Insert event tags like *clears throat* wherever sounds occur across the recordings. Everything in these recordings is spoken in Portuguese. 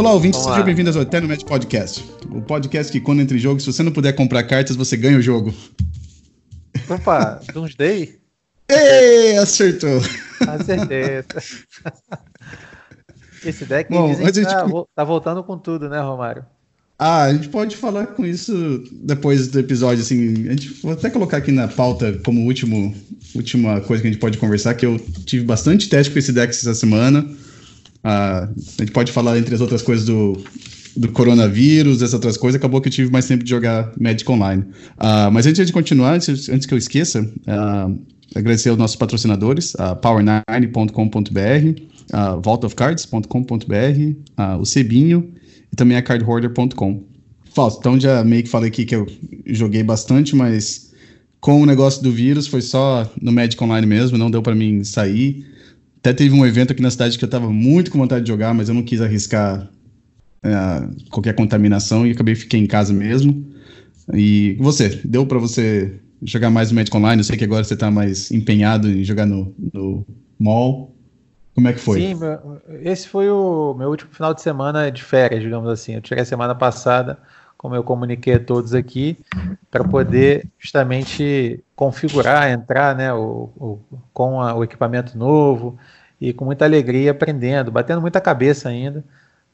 Olá, ouvintes, sejam bem-vindos ao Eterno Match Podcast. O podcast que, quando entre jogos, se você não puder comprar cartas, você ganha o jogo. Opa, *laughs* Doomsday? Ei, acertou! Acertei. Esse deck Bom, dizem tá, gente... tá voltando com tudo, né, Romário? Ah, a gente pode falar com isso depois do episódio, assim. A gente vou até colocar aqui na pauta como último, última coisa que a gente pode conversar, que eu tive bastante teste com esse deck essa semana. Ah, a gente pode falar entre as outras coisas do, do coronavírus, essas outras coisas. Acabou que eu tive mais tempo de jogar Magic Online. Ah, mas antes de continuar, antes, antes que eu esqueça, ah, agradecer aos nossos patrocinadores, a power9.com.br, a vaultofcards.com.br, o Cebinho e também a cardhoarder.com. Fausto, então já meio que falei aqui que eu joguei bastante, mas com o negócio do vírus foi só no Magic Online mesmo, não deu para mim sair. Até teve um evento aqui na cidade que eu tava muito com vontade de jogar, mas eu não quis arriscar é, qualquer contaminação e acabei fiquei em casa mesmo. E você, deu para você jogar mais no Magic Online? Eu sei que agora você tá mais empenhado em jogar no, no mall. Como é que foi? Sim, esse foi o meu último final de semana de férias, digamos assim. Eu tirei a semana passada, como eu comuniquei a todos aqui, para poder justamente configurar, entrar né, o, o com a, o equipamento novo e com muita alegria aprendendo, batendo muita cabeça ainda.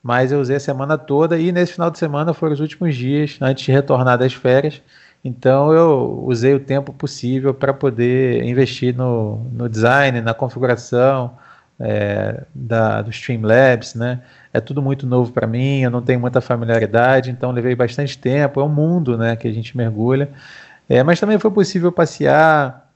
Mas eu usei a semana toda e nesse final de semana foram os últimos dias antes de retornar das férias. Então eu usei o tempo possível para poder investir no, no design, na configuração, é, da, do Streamlabs, né? É tudo muito novo para mim, eu não tenho muita familiaridade, então levei bastante tempo. É um mundo, né, que a gente mergulha. É, mas também foi possível passear,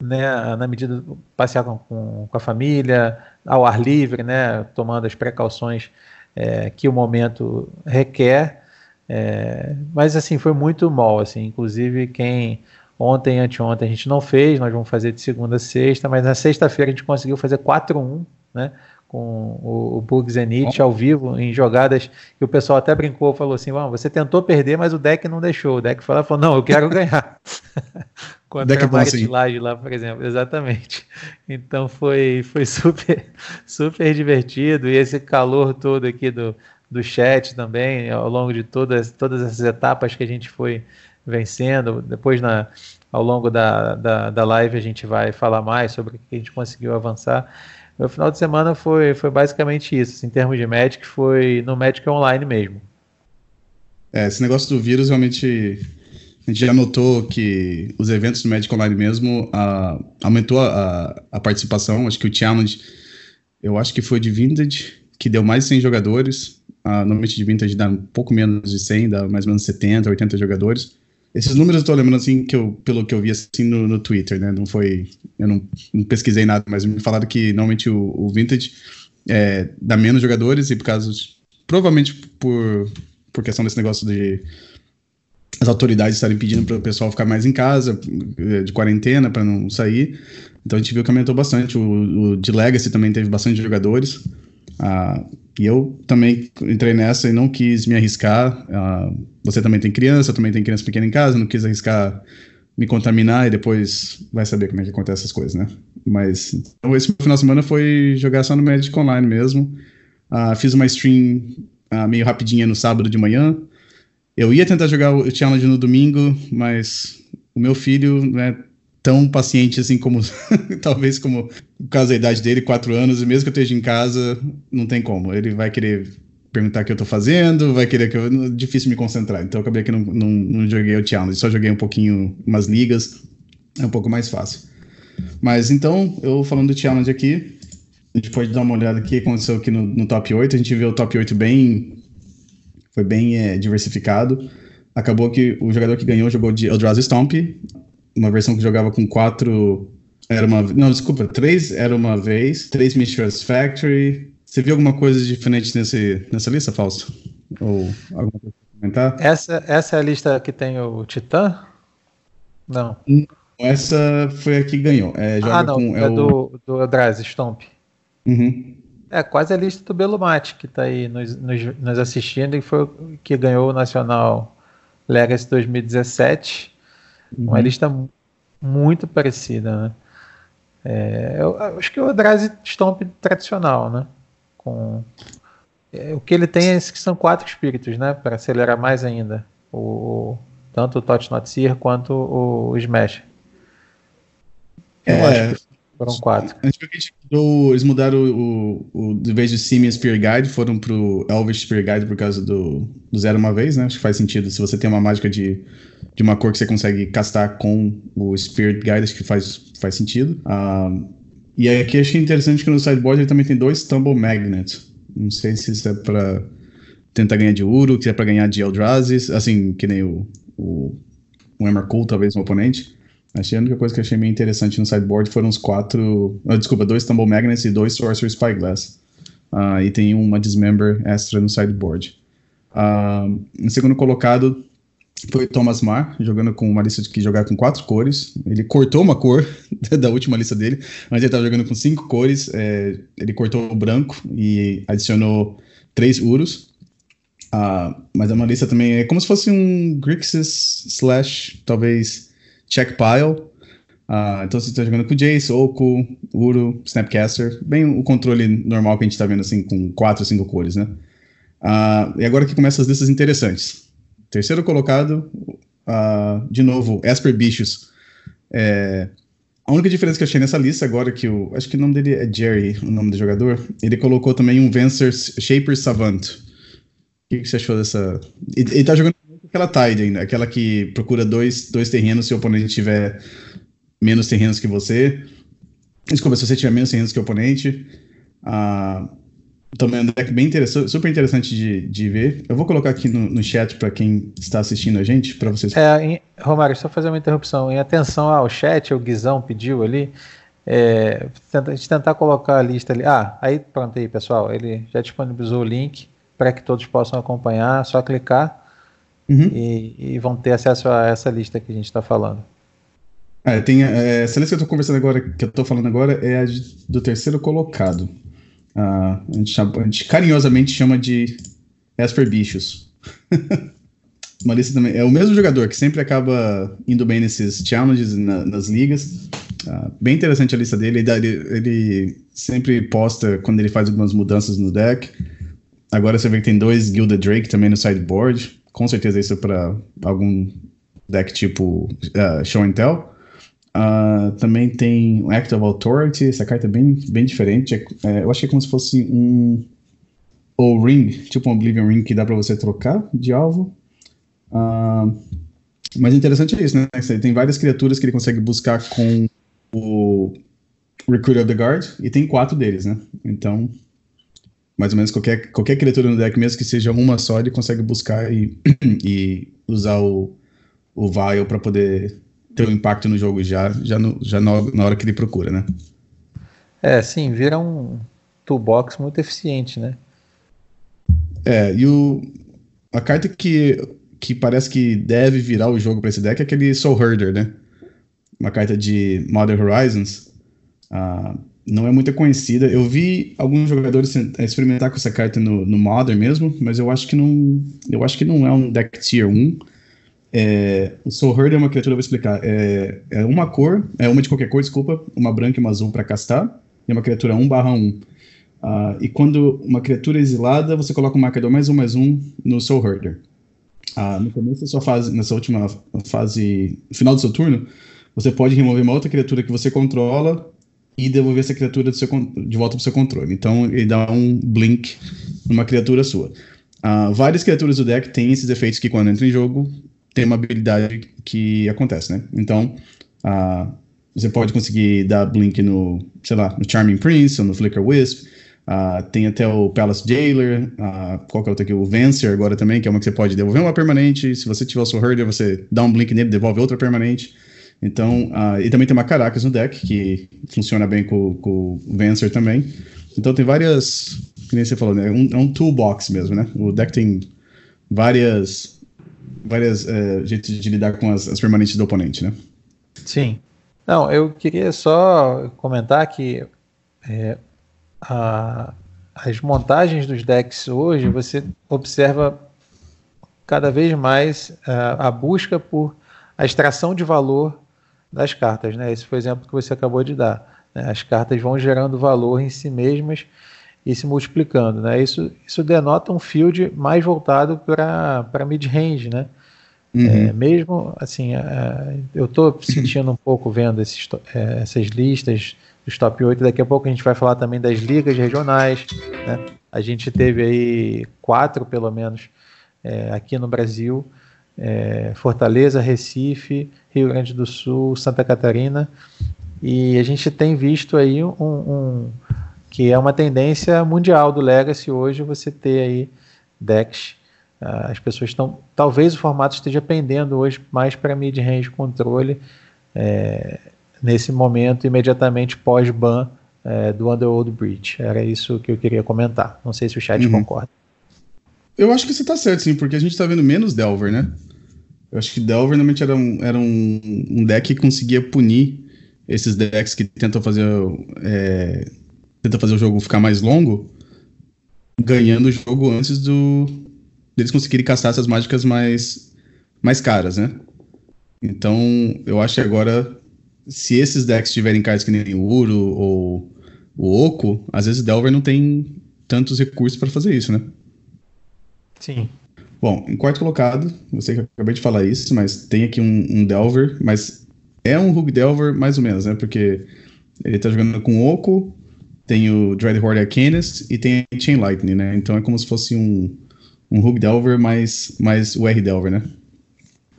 né, na medida passear com, com, com, a família, ao ar livre, né, tomando as precauções é, que o momento requer. É, mas assim foi muito mal, assim. Inclusive quem Ontem, anteontem a gente não fez, nós vamos fazer de segunda a sexta, mas na sexta-feira a gente conseguiu fazer 4-1, né? Com o, o Bug Zenith ao vivo, em jogadas que o pessoal até brincou, falou assim: você tentou perder, mas o deck não deixou. O deck falou, falou não, eu quero ganhar. *laughs* Contra deck a Market Laje lá, por exemplo, exatamente. Então foi, foi super, *laughs* super divertido. E esse calor todo aqui do, do chat também, ao longo de todas, todas essas etapas que a gente foi vencendo. Depois, na, ao longo da, da, da live, a gente vai falar mais sobre o que a gente conseguiu avançar. O final de semana foi, foi basicamente isso. Assim, em termos de Magic, foi no Magic Online mesmo. É, esse negócio do vírus realmente. A gente já notou que os eventos do Magic Online mesmo uh, aumentou a, a, participação. Acho que o Challenge, eu acho que foi de Vintage, que deu mais de 100 jogadores. Uh, normalmente de Vintage dá um pouco menos de 100, dá mais ou menos 70, 80 jogadores. Esses números eu tô lembrando, assim, que eu, pelo que eu vi, assim, no, no Twitter, né? Não foi... Eu não, não, pesquisei nada, mas me falaram que, normalmente, o, o Vintage é, dá menos jogadores e por causa... Provavelmente por, por questão desse negócio de as autoridades estarem pedindo para o pessoal ficar mais em casa, é, de quarentena, para não sair. Então a gente viu que aumentou bastante. O, o de Legacy também teve bastante jogadores. Ah, e eu também entrei nessa e não quis me arriscar. Uh, você também tem criança, também tenho criança pequena em casa, não quis arriscar me contaminar e depois vai saber como é que acontece essas coisas, né? Mas então, esse final de semana foi jogar só no Magic Online mesmo. Uh, fiz uma stream uh, meio rapidinha no sábado de manhã. Eu ia tentar jogar o challenge no domingo, mas o meu filho, né, tão paciente assim como *laughs* talvez como o caso da idade dele, quatro anos, e mesmo que eu esteja em casa, não tem como. Ele vai querer perguntar o que eu tô fazendo, vai querer que eu. Difícil me concentrar. Então eu acabei que não, não, não joguei o challenge, só joguei um pouquinho umas ligas, é um pouco mais fácil. Mas então, eu falando do challenge aqui, a gente pode dar uma olhada aqui, aconteceu aqui no, no top 8, a gente viu o top 8 bem. Foi bem é, diversificado. Acabou que o jogador que ganhou jogou de Eldrazi Stomp, uma versão que jogava com quatro. Era uma. Não, desculpa, três era uma vez, três Mistress Factory. Você viu alguma coisa diferente nesse, nessa lista, Fausto? Ou alguma coisa para comentar? Essa, essa é a lista que tem o Titã? Não. Essa foi a que ganhou. É, ah, não, com, é, é o... do, do Stomp. Uhum. É quase a lista do Belomate que está aí nos, nos, nos, assistindo e foi que ganhou o Nacional Legacy 2017. Uhum. Uma lista muito parecida, né? É, eu, eu acho que o Eldrazi Stomp tradicional, né? Com, é, o que ele tem é que são quatro espíritos, né? Para acelerar mais ainda. O, tanto o Touch Not Seer quanto o, Smash. Eu é, foram quatro. Eles mudaram o, o, o de vez de Simian Spear Guide, foram pro Elvish Spear Guide por causa do, do zero uma vez, né? Acho que faz sentido. Se você tem uma mágica de, de uma cor que você consegue castar com o Spear Guide, acho que faz, faz sentido. Uh, e aqui achei interessante que no sideboard ele também tem dois Tumble Magnets. Não sei se isso é pra tentar ganhar de Uro, se é pra ganhar de Eldrazi, assim, que nem o, o, o talvez, um oponente. Achei a única coisa que achei meio interessante no sideboard foram os quatro. Ah, desculpa, dois Tumble Magnets e dois Sorcerer Spyglass. Uh, e tem uma Dismember extra no sideboard. Uh, segundo colocado foi Thomas Marr, jogando com uma lista que jogar com quatro cores. Ele cortou uma cor *laughs* da última lista dele. Antes ele estava jogando com cinco cores. É, ele cortou o branco e adicionou três Urus. Uh, mas é uma lista também. É como se fosse um Grixis slash, talvez check pile. Uh, então você está jogando com Jace, Oku, Uru, Snapcaster, bem o controle normal que a gente está vendo assim com quatro, cinco cores, né? Uh, e agora que começam as listas interessantes. Terceiro colocado, uh, de novo, Esper Bichos. É, a única diferença que eu achei nessa lista agora que o. Acho que o nome dele é Jerry, o nome do jogador. Ele colocou também um Vencer Shaper Savant. O que, que você achou dessa. Ele, ele tá jogando aquela Tide ainda, aquela que procura dois, dois terrenos se o oponente tiver menos terrenos que você. Desculpa, se você tiver menos terrenos que o oponente. Ah, também é um deck bem interessante, super interessante de, de ver. Eu vou colocar aqui no, no chat para quem está assistindo a gente, para vocês. É, em, Romário, só fazer uma interrupção. Em atenção ao chat, o Guizão pediu ali, é, a gente tentar colocar a lista ali. Ah, aí pronto aí, pessoal. Ele já disponibilizou o link para que todos possam acompanhar. Só clicar uhum. e, e, vão ter acesso a essa lista que a gente está falando. É, tem, é, essa lista que eu estou conversando agora, que eu estou falando agora, é a de, do terceiro colocado. Uh, a, gente chama, a, gente carinhosamente chama de Esper Bichos. *laughs* Uma lista também. É o mesmo jogador que sempre acaba indo bem nesses challenges na, nas ligas. Uh, bem interessante a lista dele. Ele, ele, sempre posta quando ele faz algumas mudanças no deck. Agora você vê que tem dois Gilded Drake também no sideboard com certeza isso é para algum deck tipo uh, Show and Tell. Uh, também tem um Act of Authority, essa carta é bem, bem diferente. É, é, eu acho que é como se fosse um ou ring, tipo um Oblivion Ring que dá para você trocar de alvo. Uh, mas interessante é isso, né? Tem várias criaturas que ele consegue buscar com o Recruit of the Guard e tem quatro deles, né? Então mais ou menos qualquer, qualquer criatura no deck, mesmo que seja uma só, ele consegue buscar e, *clears throat* e usar o, o Vial para poder ter um impacto no jogo já, já, no, já na, na hora que ele procura, né? É, sim, vira um toolbox muito eficiente, né? É, e o, a carta que, que parece que deve virar o jogo para esse deck é aquele Soul Herder, né? Uma carta de Modern Horizons. Uh, não é muito conhecida. Eu vi alguns jogadores experimentar com essa carta no, no Modern mesmo, mas eu acho que não, eu acho que não é um deck tier 1. É, o Soul Herd é uma criatura, eu vou explicar. É, é, uma cor, é uma de qualquer cor, desculpa, uma branca e uma azul para castar, e é uma criatura 1/1. Uh, e quando uma criatura é exilada, você coloca um marcador mais um mais um no Soul Herder. Uh, no começo da sua fase, nessa última fase, final do seu turno, você pode remover uma outra criatura que você controla e devolver essa criatura seu, de volta para o seu controle. Então ele dá um blink numa criatura sua. Uh, várias criaturas do deck têm esses efeitos que quando entra em jogo tem uma habilidade que acontece, né? Então uh, você pode conseguir dar blink no, sei lá, no Charming Prince ou no Flicker Wisp. Uh, tem até o Palace Jailer, uh, qual que é o outro aqui? O Vencer agora também, que é uma que você pode devolver uma permanente. Se você tiver o seu Herder, você dá um blink nele, devolve outra permanente. Então, uh, e também tem uma Caracas no deck, que funciona bem com, com o Vencer também. Então tem várias, que nem você falou, né? Um, é um toolbox mesmo, né? O deck tem várias, várias uh, jeitos de lidar com as, as permanentes do oponente, né? Sim. Não, eu queria só comentar que é, a, as montagens dos decks hoje, você observa cada vez mais a, a busca por a extração de valor das cartas. Né? Esse foi o exemplo que você acabou de dar. Né? As cartas vão gerando valor em si mesmas e se multiplicando. Né? Isso, isso denota um field mais voltado para mid-range. Né? Uhum. É, mesmo assim, é, eu estou sentindo um pouco vendo esses, é, essas listas dos top 8. Daqui a pouco a gente vai falar também das ligas regionais. Né? A gente teve aí quatro, pelo menos, é, aqui no Brasil: é, Fortaleza, Recife, Rio Grande do Sul, Santa Catarina. E a gente tem visto aí um, um que é uma tendência mundial do Legacy hoje você ter aí decks. Uh, as pessoas estão. Talvez o formato esteja pendendo hoje mais para mid-range controle é, nesse momento, imediatamente pós-ban é, do Underworld Breach. Era isso que eu queria comentar. Não sei se o chat uhum. concorda. Eu acho que você está certo, sim, porque a gente está vendo menos Delver, né? Eu acho que Delver normalmente era um, era um, um deck que conseguia punir esses decks que tentam fazer é, tenta fazer o jogo ficar mais longo, ganhando o jogo antes do deles conseguirem caçar essas mágicas mais mais caras, né? Então, eu acho que agora se esses decks tiverem cards que nem o Uro ou o Oco, às vezes Delver não tem tantos recursos para fazer isso, né? Sim. Bom, em quarto colocado, sei que acabei de falar isso, mas tem aqui um, um Delver, mas é um Hug Delver mais ou menos, né? Porque ele tá jogando com Oco, tem o Dreadhorde Arcanist e tem Chain Lightning, né? Então é como se fosse um, um Hug Delver mais, mais o R Delver, né?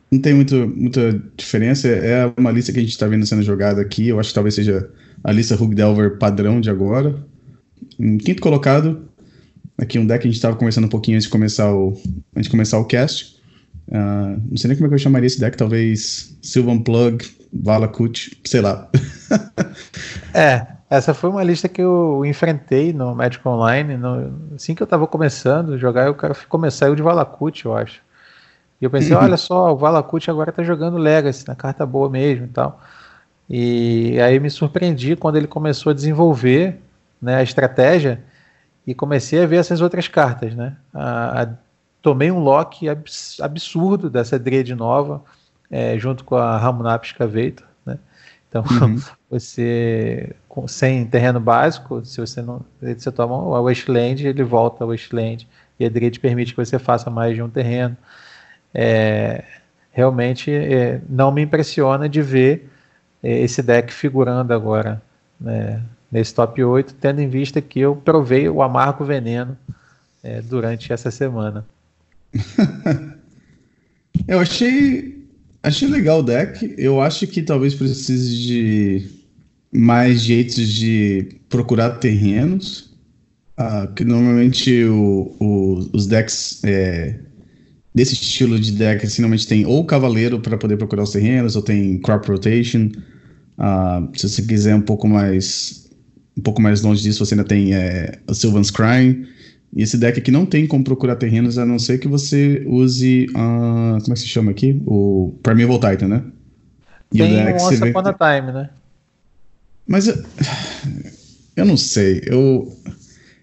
Não tem muito, muita diferença, é uma lista que a gente está vendo sendo jogada aqui, eu acho que talvez seja a lista Hug Delver padrão de agora. Em quinto colocado, aqui um deck que a gente estava conversando um pouquinho antes de começar o, antes de começar o cast. Uh, não sei nem como é que eu chamaria esse deck, talvez Sylvan Plug, Valakut, sei lá. *laughs* é, essa foi uma lista que eu enfrentei no Magic Online. No, assim que eu estava começando a jogar, eu quero começar o de Valakut, eu acho. E eu pensei, uhum. olha só, o Valakut agora está jogando Legacy, na carta boa mesmo e tal. E aí me surpreendi quando ele começou a desenvolver né, a estratégia e comecei a ver essas outras cartas, né? A, a, tomei um lock absurdo dessa Dread nova, é, junto com a Ramunap Excavator, né? Então, uhum. *laughs* você, com, sem terreno básico, se você não você toma a Wasteland, ele volta a Wasteland, e a Dread permite que você faça mais de um terreno. É, realmente é, não me impressiona de ver é, esse deck figurando agora né, nesse top 8, tendo em vista que eu provei o amargo veneno é, durante essa semana. *laughs* eu achei, achei legal o deck. Eu acho que talvez precise de mais jeitos de procurar terrenos. Uh, que normalmente o, o, os decks é, desse estilo de deck assim, normalmente tem ou cavaleiro para poder procurar os terrenos, ou tem crop rotation. Uh, se você quiser um pouco mais um pouco mais longe disso, você ainda tem é, o Sylvan's Crime. E esse deck aqui não tem como procurar terrenos, a não ser que você use. Uh, como é que se chama aqui? O Primeval Titan, né? E tem o deck um Once Upon a Time, né? Mas eu, eu não sei. Eu,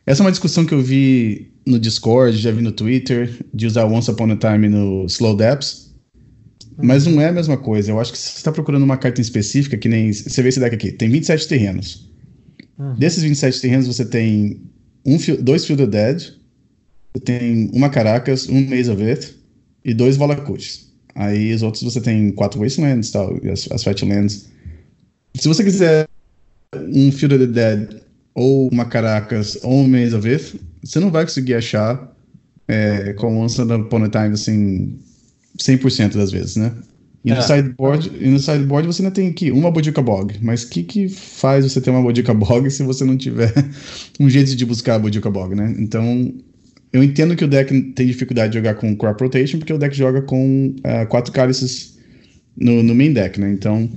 essa é uma discussão que eu vi no Discord, já vi no Twitter, de usar Once Upon a Time no Slow Depths. Mas não é a mesma coisa. Eu acho que se você está procurando uma carta específica, que nem. Você vê esse deck aqui, tem 27 terrenos. Uhum. Desses 27 terrenos, você tem um, dois Field of Dead, você tem uma Caracas, um of Earth e dois Valakuts. Aí os outros você tem quatro Wastelands tal, e as, as Fatlands. Se você quiser um Field of the Dead ou uma Caracas ou um of Earth, você não vai conseguir achar é, com Once Upon a Time assim 100% das vezes, né? E no, é. sideboard, e no sideboard você ainda tem aqui uma Bodica Bog. Mas o que, que faz você ter uma Bodica Bog se você não tiver *laughs* um jeito de buscar a Bodica Bog, né? Então, eu entendo que o deck tem dificuldade de jogar com Crop Rotation, porque o deck joga com uh, quatro cálices no, no, main deck, né? Então,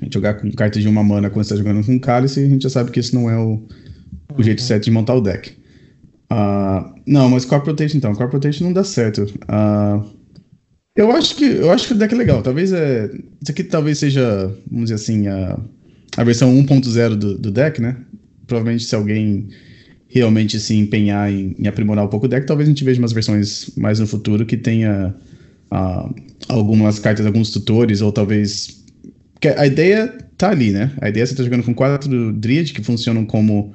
a gente jogar com carta de uma mana quando você está jogando com cálice, a gente já sabe que isso não é o, o jeito certo de montar o deck. Uh, não, mas Crop Rotation então. Crop Rotation não dá certo. Uh, eu acho que eu acho que o deck é legal. Talvez é. Isso aqui talvez seja, vamos dizer assim, a, a versão 1.0 do, do deck, né? Provavelmente se alguém realmente se empenhar em, em, aprimorar um pouco o deck, talvez a gente veja umas versões mais no futuro que tenha uh, algumas cartas, alguns tutores, ou talvez. Porque a ideia tá ali, né? A ideia é você tá jogando com quatro Dryad que funcionam como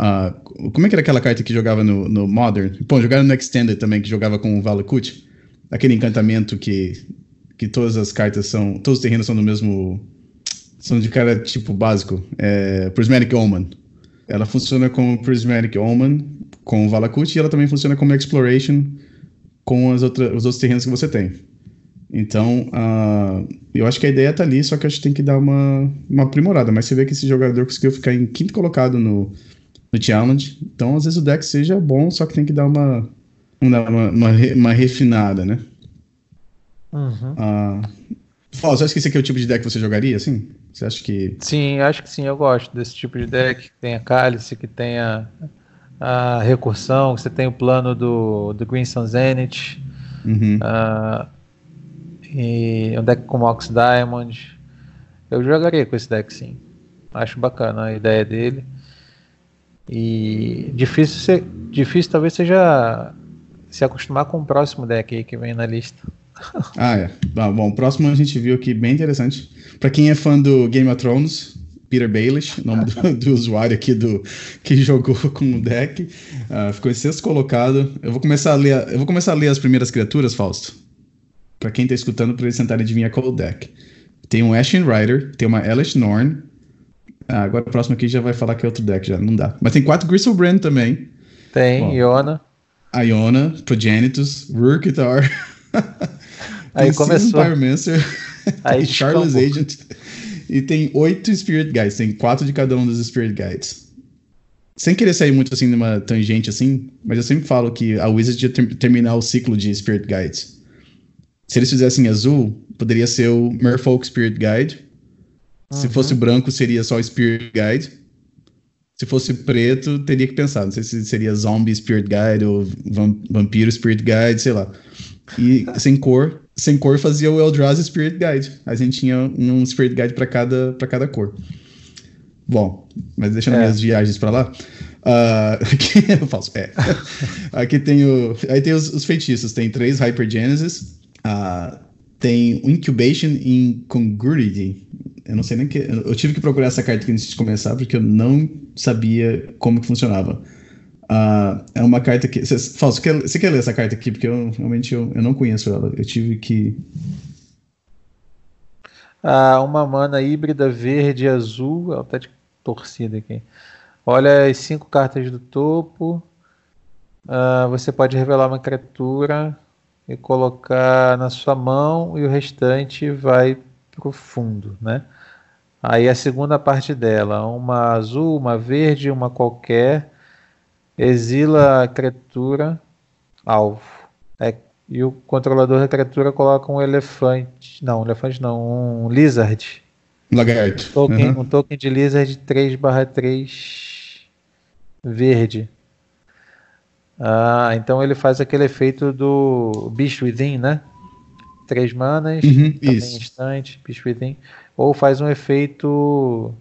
Uh, como é que era aquela carta que jogava no, no Modern? Bom, jogaram no Extended também, que jogava com o Valakut. Aquele encantamento que, que todas as cartas são. Todos os terrenos são do mesmo. São de cara tipo básico. É, Prismatic Omen. Ela funciona como Prismatic Omen com Valakut e ela também funciona como Exploration com as outras, os outros terrenos que você tem. Então, uh, eu acho que a ideia tá ali, só que a gente tem que dar uma, uma aprimorada. Mas você vê que esse jogador conseguiu ficar em quinto colocado no, no challenge. Então, às vezes o deck seja bom, só que tem que dar uma, uma, uma, uma refinada, né? Uhum. Uh, você acha que esse aqui é o tipo de deck que você jogaria, assim? Você acha que... Sim, acho que sim. Eu gosto desse tipo de deck. Que tenha cálice, que tenha a recursão, você tem o plano do, do Green Sun Zenith. Uhum. Uh, e um deck como Ox Diamond. Eu jogaria com esse deck sim. Acho bacana a ideia dele. E difícil, ser, difícil talvez seja se acostumar com o próximo deck aí que vem na lista. *laughs* Ah, é. Ah, bom, o próximo a gente viu aqui bem interessante. Para quem é fã do Game of Thrones, Peter Baelish, nome do, *laughs* do, usuário aqui do que jogou *laughs* com o deck, uh, ficou em sexto colocado. Eu vou começar a ler, eu vou começar a ler as primeiras criaturas, Fausto. Para quem tá escutando, para eles tentarem adivinhar qual é o deck. Tem um Ashen Rider, tem uma Elish Norn, ah, agora o próximo aqui já vai falar que é outro deck, já não dá. Mas tem quatro Gristlebrand também. Tem, Bom, Iona. Iona, Progenitus, Rurkitar. Aí começou. Pyromancer, Aí *laughs* Charles Agent. E tem oito Spirit Guides, tem quatro de cada um dos Spirit Guides. Sem querer sair muito assim numa tangente assim, mas eu sempre falo que a Wizard ia ter terminar o ciclo de Spirit Guides. Se eles fizessem azul, poderia ser o Merfolk Spirit Guide, se uhum. fosse branco, seria só Spirit Guide. Se fosse preto, teria que pensar. Não sei se seria Zombie Spirit Guide ou Vampiro Spirit Guide, sei lá. E *laughs* sem cor, sem cor fazia o Eldrazi Spirit Guide. A gente tinha um Spirit Guide para cada, cada cor. Bom, mas deixando é. minhas viagens para lá. Uh, *laughs* aqui eu faço, é. *laughs* aqui tem o. Aí tem os, os feitiços. Tem três Hyper Genesis. Uh, tem Incubation Incongruity. Eu não sei nem que. Eu tive que procurar essa carta antes de começar, porque eu não sabia como que funcionava. Uh, é uma carta que. Quer, você quer ler essa carta aqui? Porque eu realmente eu, eu não conheço ela. Eu tive que. Ah, uma mana híbrida verde e azul. Ela tá de torcida aqui. Olha as cinco cartas do topo. Uh, você pode revelar uma criatura e colocar na sua mão e o restante vai para o fundo, né? Aí a segunda parte dela, uma azul, uma verde, uma qualquer, exila a criatura alvo. É, e o controlador da criatura coloca um elefante, não, um elefante não, um lizard. Lagarto. Um token, uhum. um token de lizard 3/3 verde. Ah, então ele faz aquele efeito do Beast Within, né? Três manas, uhum, isso. instante, Beast Within. Ou faz um efeito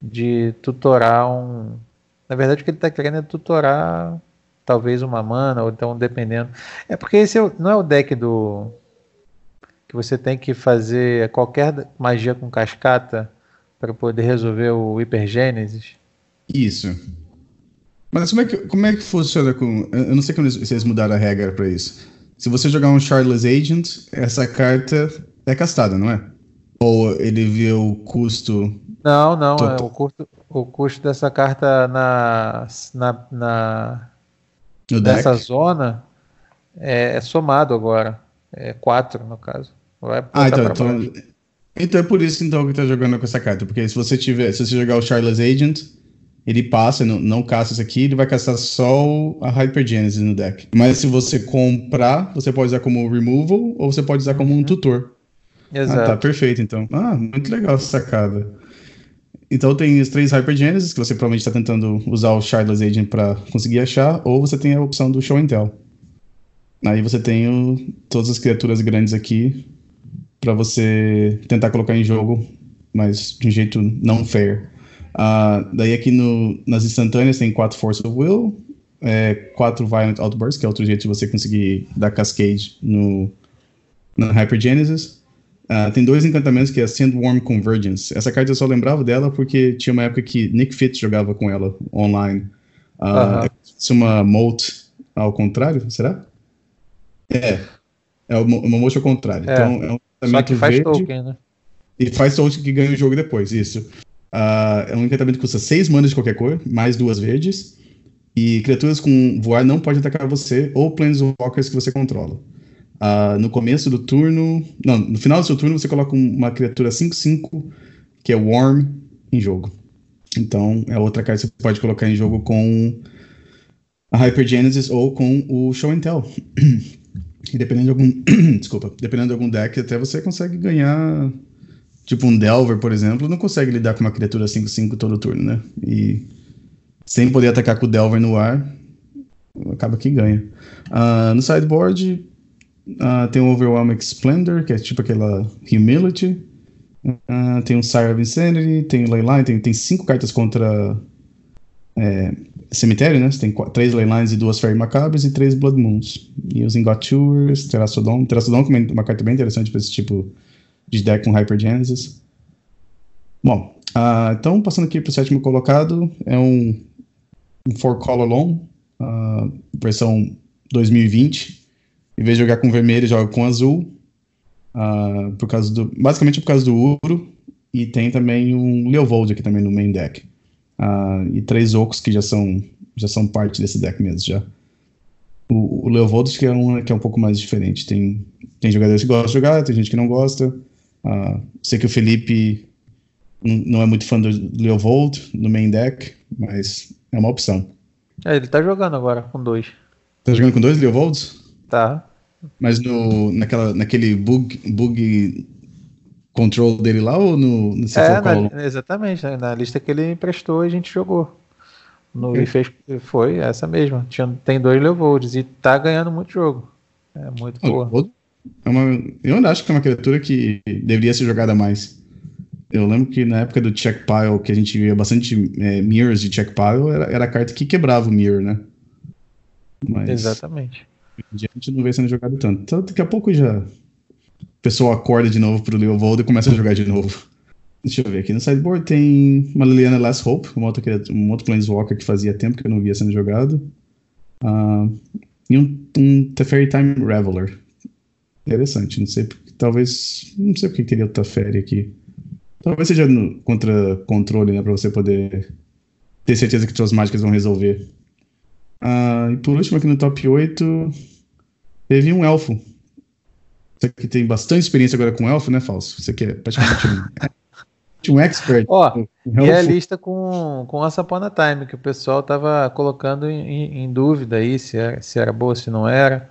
de tutorar um. Na verdade, o que ele está querendo é tutorar talvez uma mana, ou então dependendo. É porque esse é não é o deck do. que você tem que fazer qualquer magia com cascata para poder resolver o Hipergênesis. Isso. Mas como é que, como é que funciona com. Eu não sei como eles mudaram a regra para isso. Se você jogar um Charles Agent, essa carta é castada, não é? Ou ele vê o custo. Não, não. É o, custo, o custo dessa carta na. na, na nessa zona é, é, somado agora. É 4 no caso. Vai ah, então, então, então, é por isso então que tá jogando com essa carta. Porque se você tiver. Se você jogar o Charles Agent ele passa, não, não caça isso aqui, ele vai caçar só a Hypergenesis no deck. Mas se você comprar, você pode usar como removal ou você pode usar como um uhum. tutor. Exato. Ah, tá, perfeito então. Ah, muito legal essa sacada. Então tem os três Hypergenesis, que você provavelmente está tentando usar o Shardless Agent para conseguir achar, ou você tem a opção do Show and Tell. Aí você tem o, todas as criaturas grandes aqui para você tentar colocar em jogo, mas de um jeito não fair. Uh, daí aqui no, nas instantâneas tem quatro Force of Will, é, quatro Violent Outbursts, que é outro jeito de você conseguir dar cascade no, no Hyper Genesis. Uh, tem dois encantamentos que é Sandworm Convergence. Essa carta eu só lembrava dela porque tinha uma época que Nick Fitz jogava com ela online. Uh, uh -huh. É uma Moat ao contrário, será? É. É uma Moat ao contrário. É. Então é um só que faz verde, token, né? E faz token que ganha o jogo depois, isso. Uh, é um encantamento que custa 6 manas de qualquer cor, mais duas verdes. E criaturas com voar não podem atacar você ou planeswalkers que você controla. Uh, no começo do turno. Não, no final do seu turno você coloca uma criatura 5-5, que é Worm, em jogo. Então é outra carta que você pode colocar em jogo com a Hyper Genesis ou com o Show and Tell. *clears throat* e dependendo de algum. *clears throat* desculpa. Dependendo de algum deck, até você consegue ganhar. Tipo um Delver, por exemplo, não consegue lidar com uma criatura 5-5 todo turno, né? E sem poder atacar com o Delver no ar, acaba que ganha. Uh, no sideboard, Uh, tem o Overwhelming Splendor, que é tipo aquela Humility. Uh, tem o Sire of Insanity, tem o Leyline, tem, tem cinco cartas contra é, cemitério, né? Você tem três Leylines e duas Fairy Macabres e três Blood Moons. E os Ingotures, Terastodon. Terastodon é uma carta bem interessante para esse tipo de deck com Hypergenesis. Bom, uh, então passando aqui para o sétimo colocado, é um, um Four Color Long, uh, versão 2020 em vez de jogar com vermelho, joga com azul. Uh, por causa do, basicamente por causa do Uro. E tem também um Leovold aqui também no main deck. Uh, e três Ocos que já são, já são parte desse deck mesmo já. O, o Leovold que é, um, que é um pouco mais diferente. Tem, tem jogadores que gostam de jogar, tem gente que não gosta. Uh, sei que o Felipe não é muito fã do Leovold no main deck, mas é uma opção. É, ele tá jogando agora com dois. Tá jogando com dois Leovolds? Tá. Mas no, naquela, naquele bug, bug control dele lá ou no, no é, na, Exatamente, né? na lista que ele emprestou a gente jogou. No, okay. fez, foi essa mesma. Tinha, tem dois Leovolds e tá ganhando muito jogo. É muito boa. É uma, eu ainda acho que é uma criatura que deveria ser jogada mais. Eu lembro que na época do check pile, que a gente via bastante é, mirrors de check pile, era, era a carta que quebrava o mirror, né? Mas... Exatamente a gente não vê sendo jogado tanto. Então, daqui a pouco já. O pessoal acorda de novo pro Leovold e começa a jogar de novo. *laughs* Deixa eu ver aqui. No sideboard tem uma Liliana Last Hope, uma outra, um outro Planeswalker que fazia tempo que eu não via sendo jogado. Uh, e um, um Teferi Time Reveler. Interessante, não sei. Talvez. Não sei porque queria o Teferi aqui. Talvez seja no, contra controle, né? Pra você poder ter certeza que suas mágicas vão resolver. Ah, e por último, aqui no top 8, teve um elfo. Você que tem bastante experiência agora com elfo, né, Falso? Você que é praticamente um, *laughs* um expert. Ó, um e a lista com, com a Sapona Time, que o pessoal tava colocando em, em dúvida aí se era, se era boa, se não era.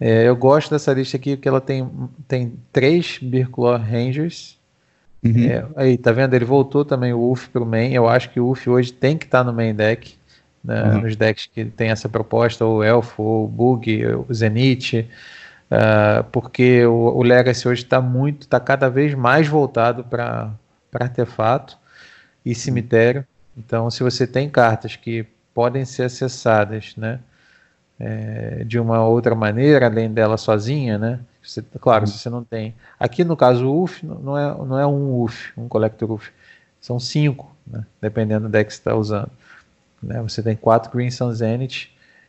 É, eu gosto dessa lista aqui porque ela tem, tem três Birklaw Rangers. Uhum. É, aí, tá vendo? Ele voltou também o UF pro main. Eu acho que o UF hoje tem que estar tá no main deck né, uhum. nos decks que tem essa proposta, o Elfo, o Bug, o Zenith, uh, porque o, o, Legacy hoje está muito, está cada vez mais voltado para artefato e cemitério. Então, se você tem cartas que podem ser acessadas, né, é, de uma outra maneira, além dela sozinha, né? Você, claro, uhum. se você não tem. Aqui no caso o UF não é, não é um UF, um Collector UF, são cinco, né? dependendo do deck que você está usando. Né? Você tem quatro Green Sun Zenith,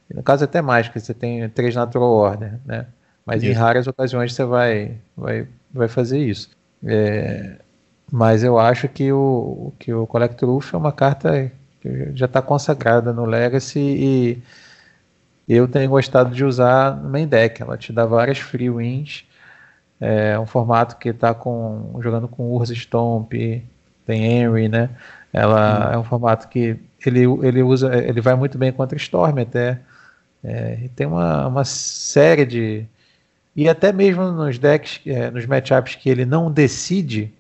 e no caso até mais, porque você tem três Natural Order, né? Mas isso. em raras ocasiões você vai, vai, vai fazer isso. É, mas eu acho que o, que o Collector Wolf é uma carta que já está consagrada no Legacy e eu tenho gostado de usar no main deck. Ela te dá várias free wins. É um formato que está com, jogando com Urza Stomp, tem Henry, né? Ela hum. é um formato que ele, ele usa, ele vai muito bem contra Storm até. É, tem uma, uma série de. E até mesmo nos decks, é, nos matchups que ele não decide,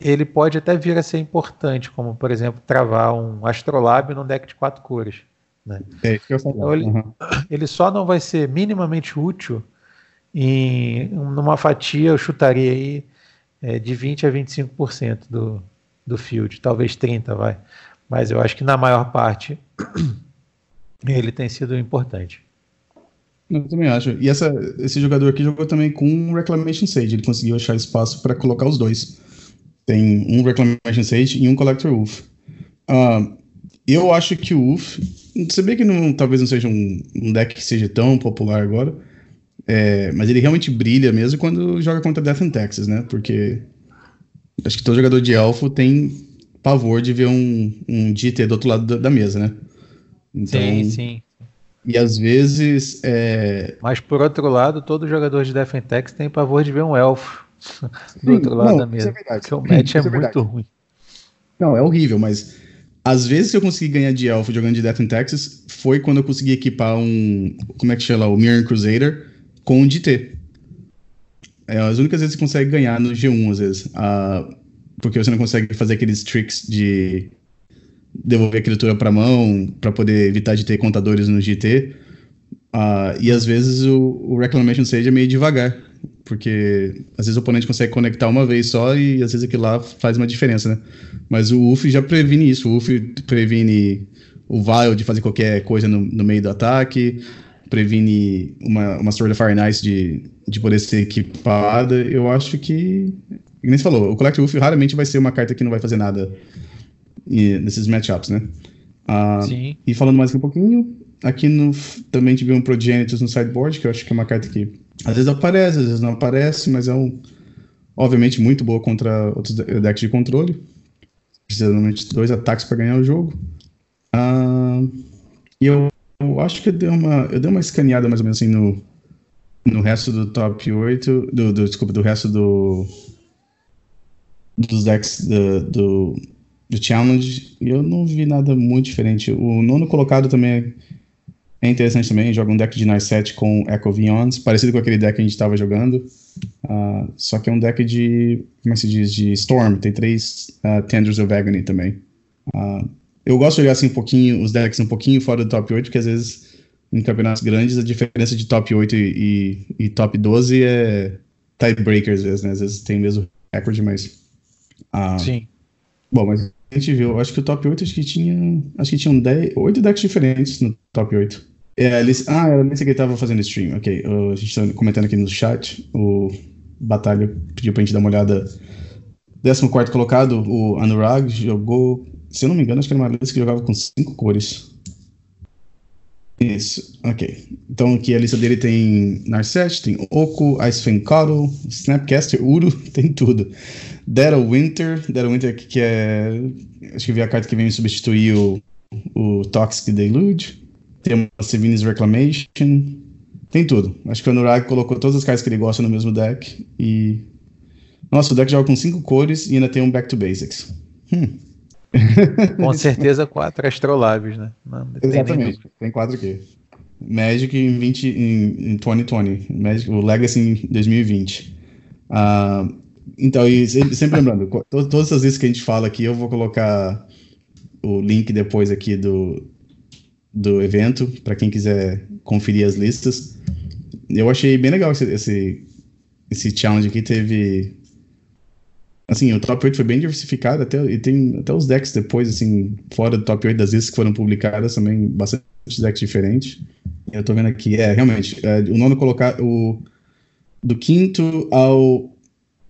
ele pode até vir a ser importante, como por exemplo, travar um Astrolabe num deck de quatro cores. Né? É, então, ele, uhum. *clears throat* ele só não vai ser minimamente útil em numa fatia, eu chutaria aí é, de 20 a 25% do, do field, talvez 30, vai mas eu acho que na maior parte *clears throat* ele tem sido importante. Eu também acho. E essa, esse jogador aqui jogou também com um Reclamation Sage. Ele conseguiu achar espaço para colocar os dois. Tem um Reclamation Sage e um Collector Wolf. Uh, eu acho que o Wolf, você vê que não, talvez não seja um, um, deck que seja tão popular agora, é, mas ele realmente brilha mesmo quando joga contra Death and Texas, né? Porque acho que todo jogador de Elfo tem pavor de ver um, um GT do outro lado da, da mesa, né? Então, sim, sim. E às vezes. É... Mas por outro lado, todo jogador de Death and Texas tem pavor de ver um elfo *laughs* do outro lado não, da mesa. Isso é verdade. Porque o match é, é muito ruim. Não, é horrível, mas às vezes eu consegui ganhar de elfo jogando de Death in Texas foi quando eu consegui equipar um. Como é que chama? O Mirror Crusader com um DT. É as únicas vezes que você consegue ganhar no G1, às vezes. Uh, porque você não consegue fazer aqueles tricks de devolver a criatura para mão para poder evitar de ter contadores no GT. Uh, ah, e às vezes o, o Reclamation Sage é meio devagar porque às vezes o oponente consegue conectar uma vez só e às vezes aquilo lá faz uma diferença, né? Mas o UF já previne isso, o UF previne o Vile de fazer qualquer coisa no, no meio do ataque, previne uma, uma Sword of Fire Nice de, de poder ser equipada. Eu acho que, como você falou, o Collect UF raramente vai ser uma carta que não vai fazer nada e, nesses matchups, né? Ah, Sim. E falando mais um pouquinho, aqui no, também tive um Progenitus no sideboard, que eu acho que é uma carta que às vezes aparece, às vezes não aparece, mas é um, obviamente muito boa contra outros decks de controle. Precisa de dois ataques para ganhar o jogo. Uh, e eu, eu, acho que eu dei, uma, eu dei uma escaneada mais ou menos assim no, no resto do top 8, do, do desculpa, do resto do dos decks do, do, challenge eu não vi nada muito diferente. O nono colocado também é é interessante também, joga um deck de Nice Set com Echo Vions, parecido com aquele deck que a gente estava jogando. Uh, só que é um deck de. Como é se diz? De Storm. Tem três uh, Tenders of Agony também. Uh, eu gosto de jogar assim um pouquinho, os decks um pouquinho fora do top 8, porque às vezes em campeonatos grandes a diferença de top 8 e, e, e top 12 é tiebreaker às vezes, né? Às vezes tem mesmo recorde, mas. Sim. Bom, mas a gente viu, acho que o top 8 acho que tinha. Acho que tinham 10, 8 decks diferentes no top 8. É, Alice, ah, era Alice que estava fazendo stream, ok. Uh, a gente está comentando aqui no chat. O Batalha pediu pra gente dar uma olhada. 14 colocado, o Anurag jogou. Se eu não me engano, acho que era uma Alice que jogava com 5 cores. Isso, ok. Então aqui a lista dele tem Narset, tem Oku, Ice Caro, Snapcaster, Uru, *laughs* tem tudo. Dead Winter, Dead Winter que é. Acho que vi a carta que vem substituir o, o Toxic Deluge. Tem a Sevin's Reclamation. Tem tudo. Acho que o Anurag colocou todas as cartas que ele gosta no mesmo deck. E. Nossa, o deck joga com cinco cores e ainda tem um Back to Basics. Hum. *laughs* Com certeza quatro astrolabes, né? Não, Exatamente, tem, tem quatro aqui. Magic em, 20, em, em 2020, Magic, o Legacy em 2020. Uh, então, e sempre lembrando, todas as listas que a gente fala aqui, eu vou colocar o link depois aqui do, do evento, para quem quiser conferir as listas. Eu achei bem legal esse, esse, esse challenge aqui, teve Assim, o top 8 foi bem diversificado, até, e tem até os decks depois, assim, fora do top 8 das listas que foram publicadas, também bastante decks diferentes. Eu tô vendo aqui, é, realmente, é, o nono colocar o do quinto ao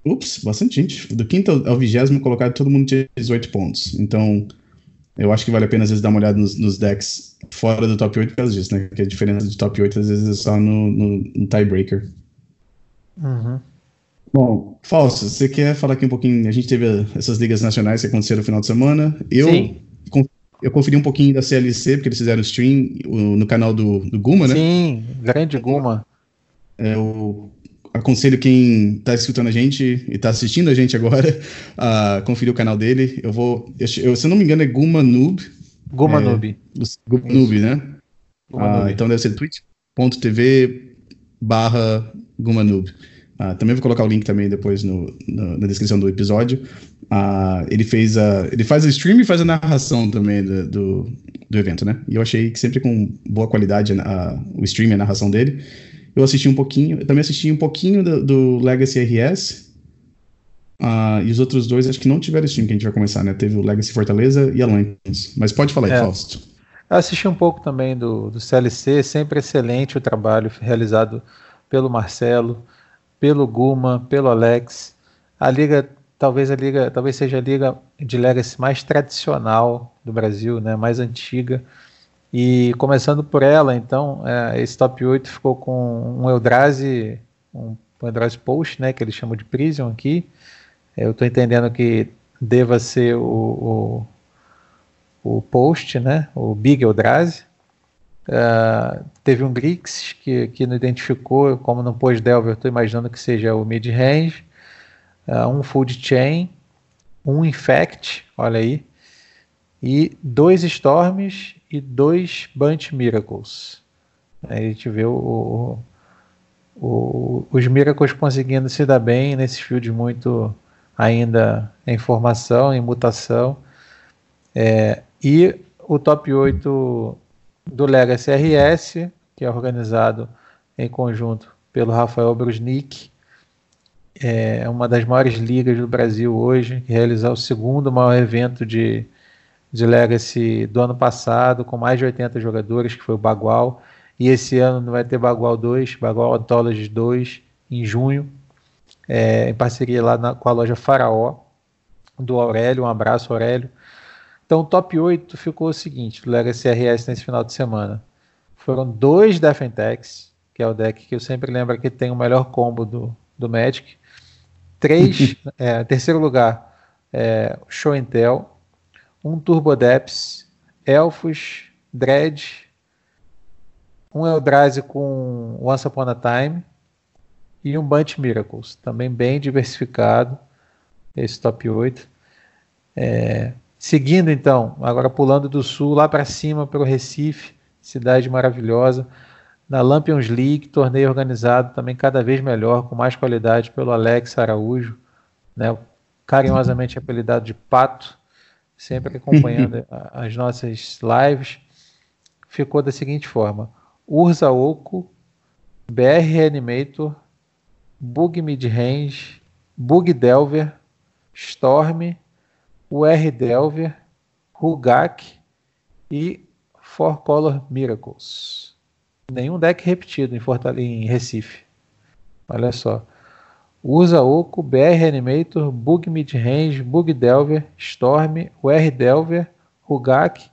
Ups, bastante gente. Do quinto ao vigésimo colocado, todo mundo tinha 18 pontos. Então, eu acho que vale a pena às vezes dar uma olhada nos, nos decks fora do top 8 por causa disso, né? Que a diferença de top 8 às vezes é só no, no, no tiebreaker. Uhum. Bom, Falso, você quer falar aqui um pouquinho? A gente teve essas ligas nacionais que aconteceram no final de semana. Eu, Sim. eu conferi um pouquinho da CLC, porque eles fizeram stream no canal do, do Guma, né? Sim, grande Guma. É, eu aconselho quem está escutando a gente e está assistindo a gente agora *laughs* a conferir o canal dele. Eu vou. Eu, se eu não me engano, é Guma Noob. Guma é, Noob. Guma Noob, né? Guma ah, Noob. Então deve ser twitch.tv barra Guma Noob. Uh, também vou colocar o link também depois no, no, na descrição do episódio. Uh, ele fez a, ele faz o stream e faz a narração também do, do, do evento, né? E eu achei que sempre com boa qualidade a, o stream e a narração dele. Eu assisti um pouquinho, eu também assisti um pouquinho do, do Legacy RS. Uh, ah, e os outros dois acho que não tiveram stream que a gente vai começar, né? Teve o Legacy Fortaleza e a Lanterns. Mas pode falar aí, é. Fausto. Eu assisti um pouco também do, do CLC, sempre excelente o trabalho realizado pelo Marcelo, pelo Guma, pelo Alex. A liga, talvez a liga, talvez seja a liga de Legacy mais tradicional do Brasil, né, mais antiga. E começando por ela, então, é, esse top 8 ficou com um Eldrazi, um, Eldrazi Post, né, que eles chamam de Prison aqui. Eu estou entendendo que deva ser o, o, o Post, né, o Big Eldrazi. Uh, teve um Grix que, que não identificou, como não pôs Delver, estou imaginando que seja o mid-range. Uh, um Food Chain, um Infect, olha aí, e dois Storms e dois Bunch Miracles. Aí a gente vê o, o, o, os Miracles conseguindo se dar bem nesses fields muito ainda em formação, em mutação. É, e o top 8 do Legacy RS, que é organizado em conjunto pelo Rafael Brusnik, é uma das maiores ligas do Brasil hoje, que realizar o segundo maior evento de, de Legacy do ano passado, com mais de 80 jogadores, que foi o Bagual. E esse ano vai ter Bagual 2, Bagual Anthology 2, em junho, é, em parceria lá na, com a loja Faraó, do Aurélio. Um abraço, Aurélio. Então, o top 8 ficou o seguinte: do Legacy RS nesse final de semana. Foram dois Defentex, que é o deck que eu sempre lembro que tem o melhor combo do, do Magic. Três, *laughs* é, terceiro lugar, é, Show and Tell. Um Turbo Depths, Elfos, Dread. Um Eldrazi com Once Upon a Time. E um Bunch Miracles, também bem diversificado, esse top 8. É, Seguindo então, agora pulando do sul lá para cima para o Recife, cidade maravilhosa, na Lampions League, torneio organizado também cada vez melhor, com mais qualidade pelo Alex Araújo, né, carinhosamente apelidado de Pato, sempre acompanhando *laughs* as nossas lives. Ficou da seguinte forma: Urza Oco, BR Reanimator, Bug Midrange, Bug Delver, Storm o R. Delver, Rugak e Four Color Miracles. Nenhum deck repetido em, Fortale em Recife. Olha só. Usa Oco, BR Animator, Bug Midrange, Bug Delver, Storm, o R. Delver, Rugak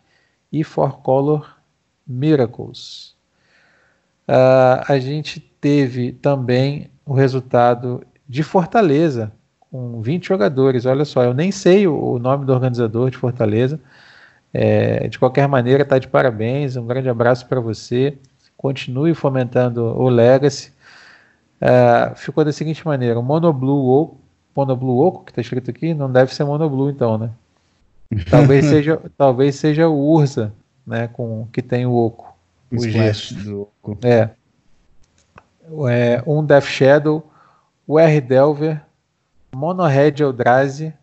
e Four Color Miracles. Uh, a gente teve também o resultado de Fortaleza, com 20 jogadores. Olha só, eu nem sei o, nome do organizador de Fortaleza. É, de qualquer maneira, está de parabéns. Um grande abraço para você. Continue fomentando o Legacy. É, ficou da seguinte maneira: o Monoblue Oco, Monoblue Oco que está escrito aqui, não deve ser Monoblue, então, né? *laughs* Talvez seja, talvez seja o Ursa, né? Com, que tem o Oco. O, o do Oco. É. é. Um Death Shadow, o R. Delver, Monohead Eldrazi,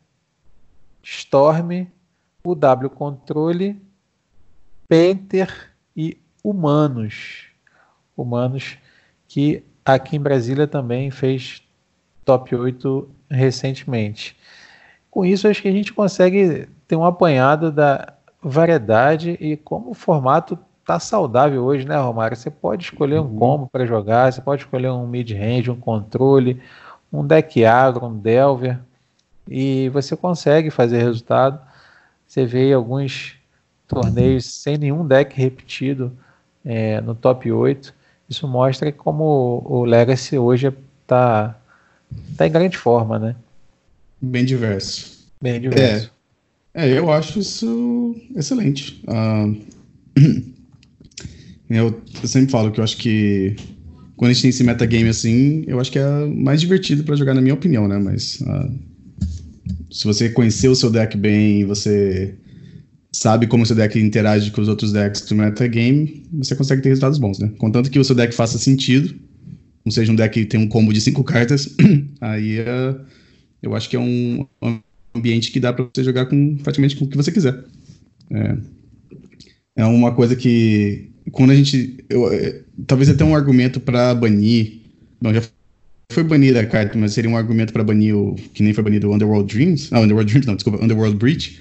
Storm, o W Controle, Penter e Humanos. Humanos que aqui em Brasília também fez top 8 recentemente. Com isso, acho que a gente consegue ter um apanhado da variedade e como o formato tá saudável hoje, né, Romário? Você pode escolher um uhum. combo para jogar, você pode escolher um mid-range, um controle, um deck agro, um delver, e você consegue fazer resultado. Você vê alguns torneios sem nenhum deck repetido é, no top 8. Isso mostra como o Legacy hoje está tá em grande forma, né? Bem diverso. Bem diverso. É, é eu acho isso excelente. Uh, *clears throat* eu, eu sempre falo que eu acho que quando a gente tem esse metagame assim, eu acho que é mais divertido para jogar, na minha opinião, né? Mas uh, se você conhecer o seu deck bem, você sabe como o seu deck interage com os outros decks do metagame, você consegue ter resultados bons, né? Contanto que o seu deck faça sentido, não seja um deck que tem um combo de cinco cartas, *clears throat* aí uh, eu acho que é um ambiente que dá para você jogar com praticamente com o que você quiser. É, é uma coisa que quando a gente. Eu, é, talvez até um argumento para banir. Não, já foi banida a carta, mas seria um argumento para banir o. Que nem foi banido o Underworld Dreams. Não, Underworld Dreams, não, desculpa, Underworld Breach.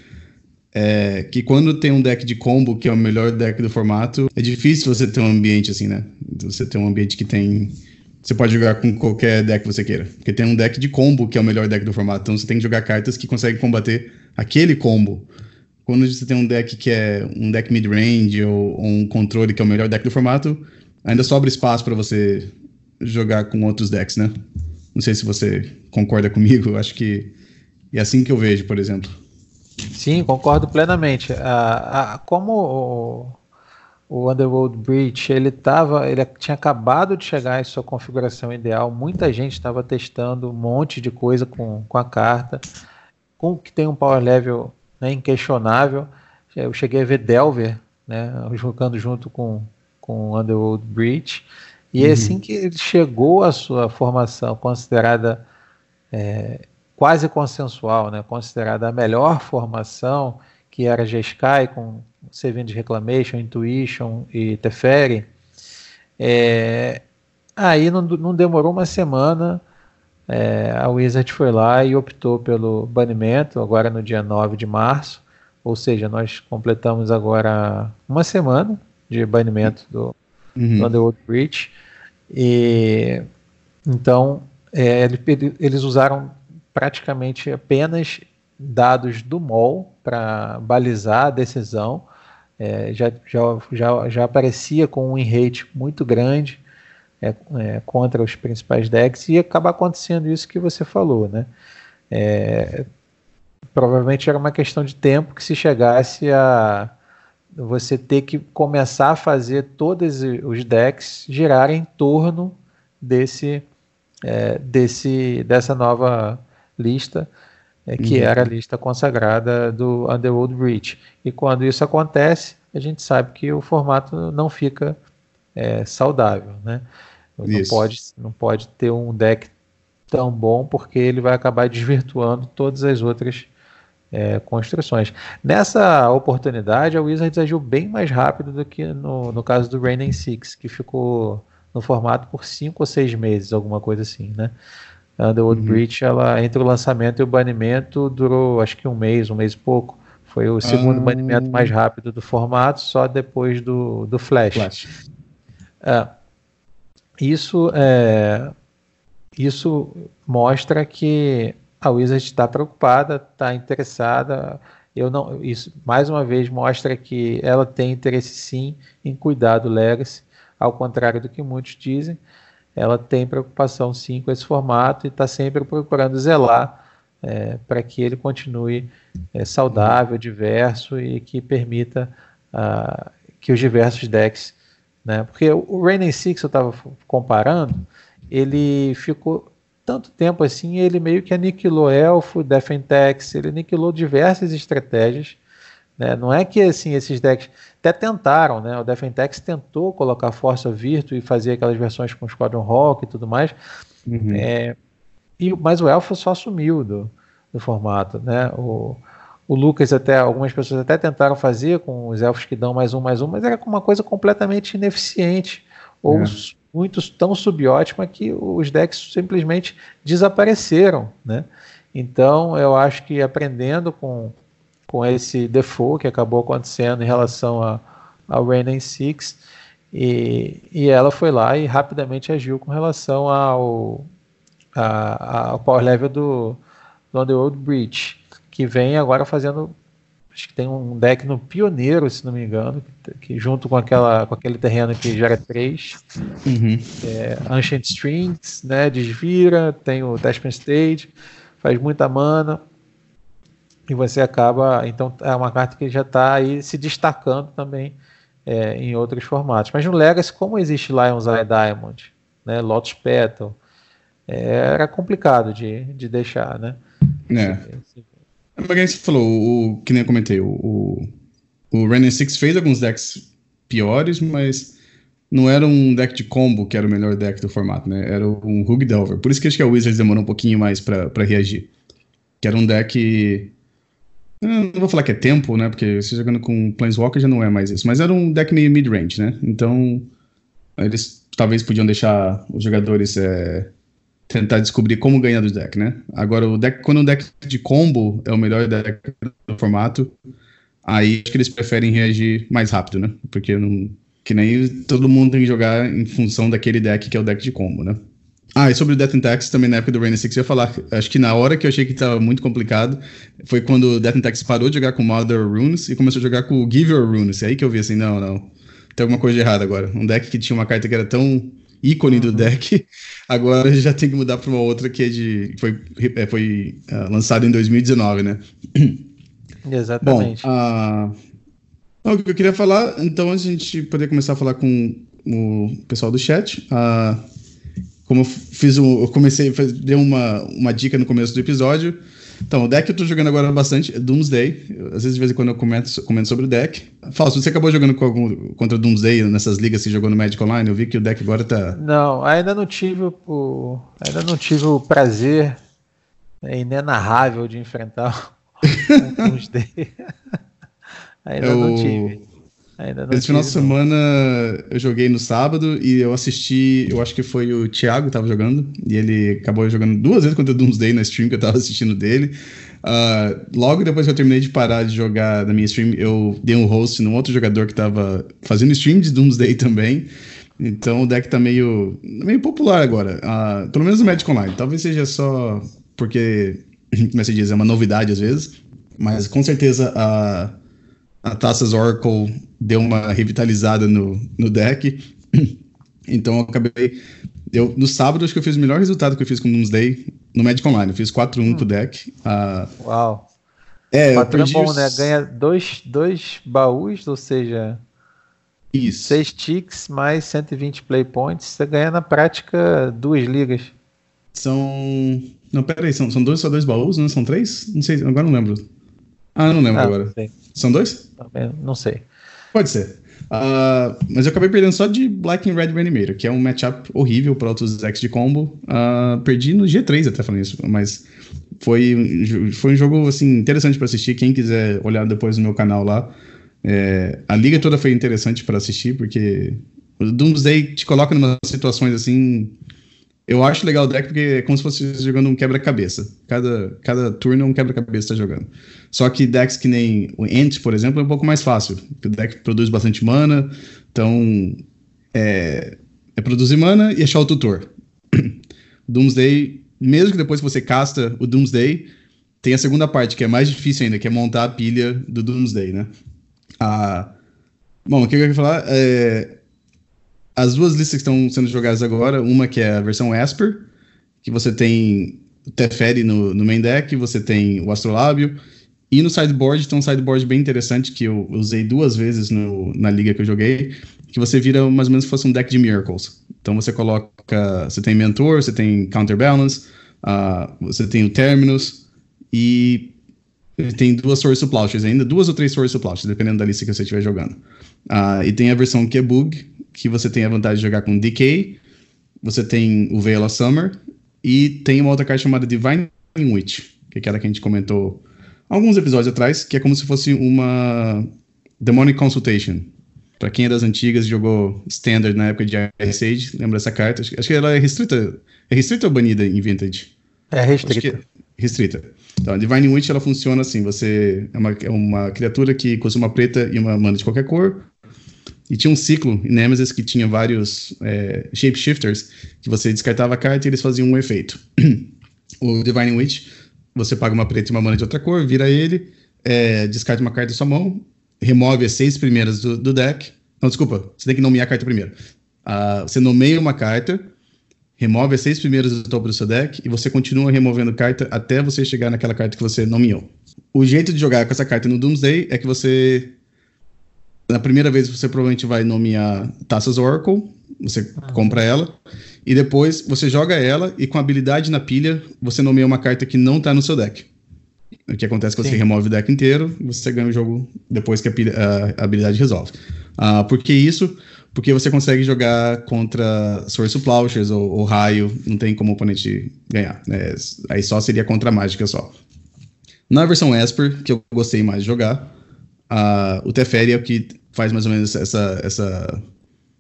é que quando tem um deck de combo, que é o melhor deck do formato, é difícil você ter um ambiente assim, né? Você ter um ambiente que tem. Você pode jogar com qualquer deck que você queira. Porque tem um deck de combo que é o melhor deck do formato. Então você tem que jogar cartas que conseguem combater aquele combo. Quando você tem um deck que é um deck mid-range ou, ou, um controle que é o melhor deck do formato, ainda sobra espaço para você jogar com outros decks, né? Não sei se você concorda comigo, acho que é assim que eu vejo, por exemplo. Sim, concordo plenamente. Ah, ah, como o, o Underworld Breach ele tava, ele tinha acabado de chegar em sua configuração ideal, muita gente estava testando um monte de coisa com, com a carta, com que tem um power level né, inquestionável. Eu cheguei a ver Delver né, jogando junto com, com Underworld Breach. E uhum. assim que ele chegou à sua formação considerada é, quase consensual, né, considerada a melhor formação, que era G-Sky com Seven Reclamation, Intuition e Teferi, é, aí não, não, demorou uma semana, é, a Wizard foi lá e optou pelo banimento, agora no dia 9 de março, ou seja, nós completamos agora uma semana de banimento do, uhum. do Underworld Breach, e então é, eles usaram praticamente apenas dados do MOL para balizar a decisão. É, já, já, já, já aparecia com um rate muito grande é, é, contra os principais decks e acaba acontecendo isso que você falou, né? É, provavelmente era uma questão de tempo que se chegasse a você ter que começar a fazer todos os decks girarem em torno desse, é, desse dessa nova lista, é, que uhum. era a lista consagrada do Underworld Breach. E quando isso acontece, a gente sabe que o formato não fica é, saudável, né? Não pode, não pode ter um deck tão bom porque ele vai acabar desvirtuando todas as outras é, construções. Nessa oportunidade, a Wizards agiu bem mais rápido do que no, no caso do Rain Six, que ficou no formato por cinco ou seis meses, alguma coisa assim, né? A Underworld uhum. Breach, ela, entre o lançamento e o banimento, durou acho que um mês, um mês e pouco. Foi o segundo ah. banimento mais rápido do formato, só depois do, do Flash. Flash. É, isso, é, isso mostra que a Wizard está preocupada, está interessada. Eu não, isso mais uma vez mostra que ela tem interesse sim em cuidar do Legacy, ao contrário do que muitos dizem ela tem preocupação sim com esse formato e está sempre procurando zelar é, para que ele continue é, saudável, diverso e que permita uh, que os diversos decks, né? Porque o Rain Six eu estava comparando, ele ficou tanto tempo assim, ele meio que aniquilou Elfo, Defentex, ele aniquilou diversas estratégias né? Não é que assim esses decks até tentaram, né? O Defentex tentou colocar Força Virtu e fazer aquelas versões com Squadron Rock e tudo mais. Uhum. É, e, mas o Elfo só sumiu do, do formato, né? O, o Lucas até, algumas pessoas até tentaram fazer com os elfos que dão mais um, mais um, mas era uma coisa completamente ineficiente. Ou é. muitos tão subótima que os decks simplesmente desapareceram, né? Então eu acho que aprendendo com com esse default que acabou acontecendo em relação a, ao Rain Six e, e ela foi lá e rapidamente agiu com relação ao, a, ao power level do, do Underworld Breach, que vem agora fazendo acho que tem um deck no Pioneiro, se não me engano, que junto com, aquela, com aquele terreno que gera 3, uhum. é, Ancient Strings, né, desvira, tem o Testament Stage, faz muita mana, e você acaba. Então é uma carta que já está aí se destacando também é, em outros formatos. Mas no Legacy, como existe Lion's Eye Diamond, né, Lotus Petal, é, era complicado de, de deixar, né? É. Mas você falou, o, que nem eu comentei, o, o, Renan Six fez alguns decks piores, mas não era um deck de combo que era o melhor deck do formato, né? Era um Rug Delver. Por isso que acho que a Wizards demorou um pouquinho mais para reagir. Que era um deck não vou falar que é tempo, né? Porque você jogando com Planeswalker já não é mais isso. Mas era um deck meio mid-range, né? Então, eles talvez podiam deixar os jogadores é, tentar descobrir como ganhar do deck, né? Agora, o deck, quando o deck de combo é o melhor deck do formato, aí acho que eles preferem reagir mais rápido, né? Porque não, que nem todo mundo tem que jogar em função daquele deck que é o deck de combo, né? Ah, e sobre o Death and Tax, também na época do Rain 6 eu ia falar. Acho que na hora que eu achei que estava muito complicado, foi quando o Death and Tax parou de jogar com Mother Runes e começou a jogar com o Give Your Runes. É aí que eu vi assim, não, não. Tem alguma coisa de errado agora. Um deck que tinha uma carta que era tão ícone do uhum. deck, *laughs* agora já tem que mudar para uma outra que é de. Foi, é, foi uh, lançada em 2019, né? *clears throat* Exatamente. Bom, uh, o que eu queria falar, então, antes de a gente poder começar a falar com o pessoal do chat, uh, como eu fiz um, eu comecei, dei uma, uma dica no começo do episódio. Então, o deck que eu tô jogando agora bastante é Doomsday. Às vezes, de vez em quando, eu comento, comento sobre o deck. Fausto, você acabou jogando algum, contra Doomsday nessas ligas que jogou no Magic Online? Eu vi que o deck agora tá. Não, ainda não tive o. Ainda não tive o prazer é, inenarrável de enfrentar *laughs* o Doomsday. *laughs* ainda eu... não tive. Ainda não Esse final de semana eu joguei no sábado e eu assisti, eu acho que foi o Thiago que tava jogando, e ele acabou jogando duas vezes contra o Doomsday na stream que eu tava assistindo dele. Uh, logo depois que eu terminei de parar de jogar na minha stream, eu dei um host num outro jogador que tava fazendo stream de Doomsday também. Então o deck tá meio, meio popular agora. Uh, pelo menos no Magic Online. Talvez seja só porque, como é se diz, é uma novidade às vezes. Mas com certeza a, a Taças Oracle deu uma revitalizada no, no deck. *clears throat* Então eu acabei. Eu, no sábado, acho que eu fiz o melhor resultado que eu fiz com o Doomsday no Magic Online. Eu fiz 4-1 hum. com o deck. Uh, Uau! É, 4 eu perdi é bom, os... né? Ganha dois, dois baús, ou seja. Isso. 6 ticks mais 120 play points. Você ganha na prática duas ligas. São. Não, peraí, são, são dois só dois baús, não são três? Não sei, agora não lembro. Ah, não lembro ah, agora. Não são dois? Não sei. Pode ser. Uh, mas eu acabei perdendo só de Black and Red Reanimator, que é um matchup horrível para outros decks de combo. Uh, perdi no G3 até falando isso, mas foi, foi um jogo assim, interessante para assistir. Quem quiser olhar depois no meu canal lá. É, a liga toda foi interessante para assistir, porque o Doomsday te coloca em umas situações assim eu acho legal o deck porque é como se fosse jogando um quebra-cabeça. Cada, cada turno é um quebra-cabeça que tá jogando. Só que decks que nem o Ent, por exemplo, é um pouco mais fácil. O deck produz bastante mana, então é, é produzir mana e achar o tutor. *clears throat* Doomsday, mesmo que depois que você casta o Doomsday, tem a segunda parte, que é mais difícil ainda, que é montar a pilha do Doomsday, né? Ah, bom, o que eu queria falar é as duas listas que estão sendo jogadas agora, uma que é a versão Esper, que você tem o Teferi no, no main deck, você tem o Astrolábio, e no sideboard tem um sideboard bem interessante que eu usei duas vezes no, na liga que eu joguei, que você vira mais ou menos se fosse um deck de Miracles. Então você coloca, você tem Mentor, você tem Counterbalance, uh, você tem o Terminus, e tem duas Source Plowshares ainda, duas ou três Source Plowshares, dependendo da lista que você estiver jogando. Uh, e tem a versão que é que você tem a vantagem de jogar com Decay, você tem o Veil of Summer, e tem uma outra carta chamada Divine Witch, que é aquela que a gente comentou alguns episódios atrás, que é como se fosse uma Demonic Consultation. Para quem é das antigas jogou Standard na época de Ice Age, lembra essa carta? Acho, que ela é restrita. É restrita ou banida em Vintage? É restrita. É restrita. Então, a Divine Witch ela funciona assim: você é uma, é uma criatura que custa uma preta e uma mana de qualquer cor, e tinha um ciclo em Nemesis que tinha vários é, shapeshifters que você descartava a carta e eles faziam um efeito. *clears throat* o Divine Witch, você paga uma preta e uma mana de outra cor, vira ele, é, descarta uma carta da sua mão, remove as seis primeiras do, do, deck. Não, desculpa, você tem que nomear a carta primeiro. Uh, você nomeia uma carta, remove as seis primeiras do topo do seu deck e você continua removendo carta até você chegar naquela carta que você nomeou. O jeito de jogar com essa carta no Doomsday é que você na primeira vez você provavelmente vai nomear Taças Oracle, você ah. compra ela, e depois você joga ela e com habilidade na pilha você nomeia uma carta que não está no seu deck. O que acontece é que você remove o deck inteiro e você ganha o jogo depois que a, pilha, a habilidade resolve. Uh, por que isso? Porque você consegue jogar contra Source Plowshares ou, ou, Raio, não tem como o oponente ganhar. Né? Aí só seria contra a mágica só. Na versão Esper, que eu gostei mais de jogar, o Teferi é o que faz mais ou menos essa, essa,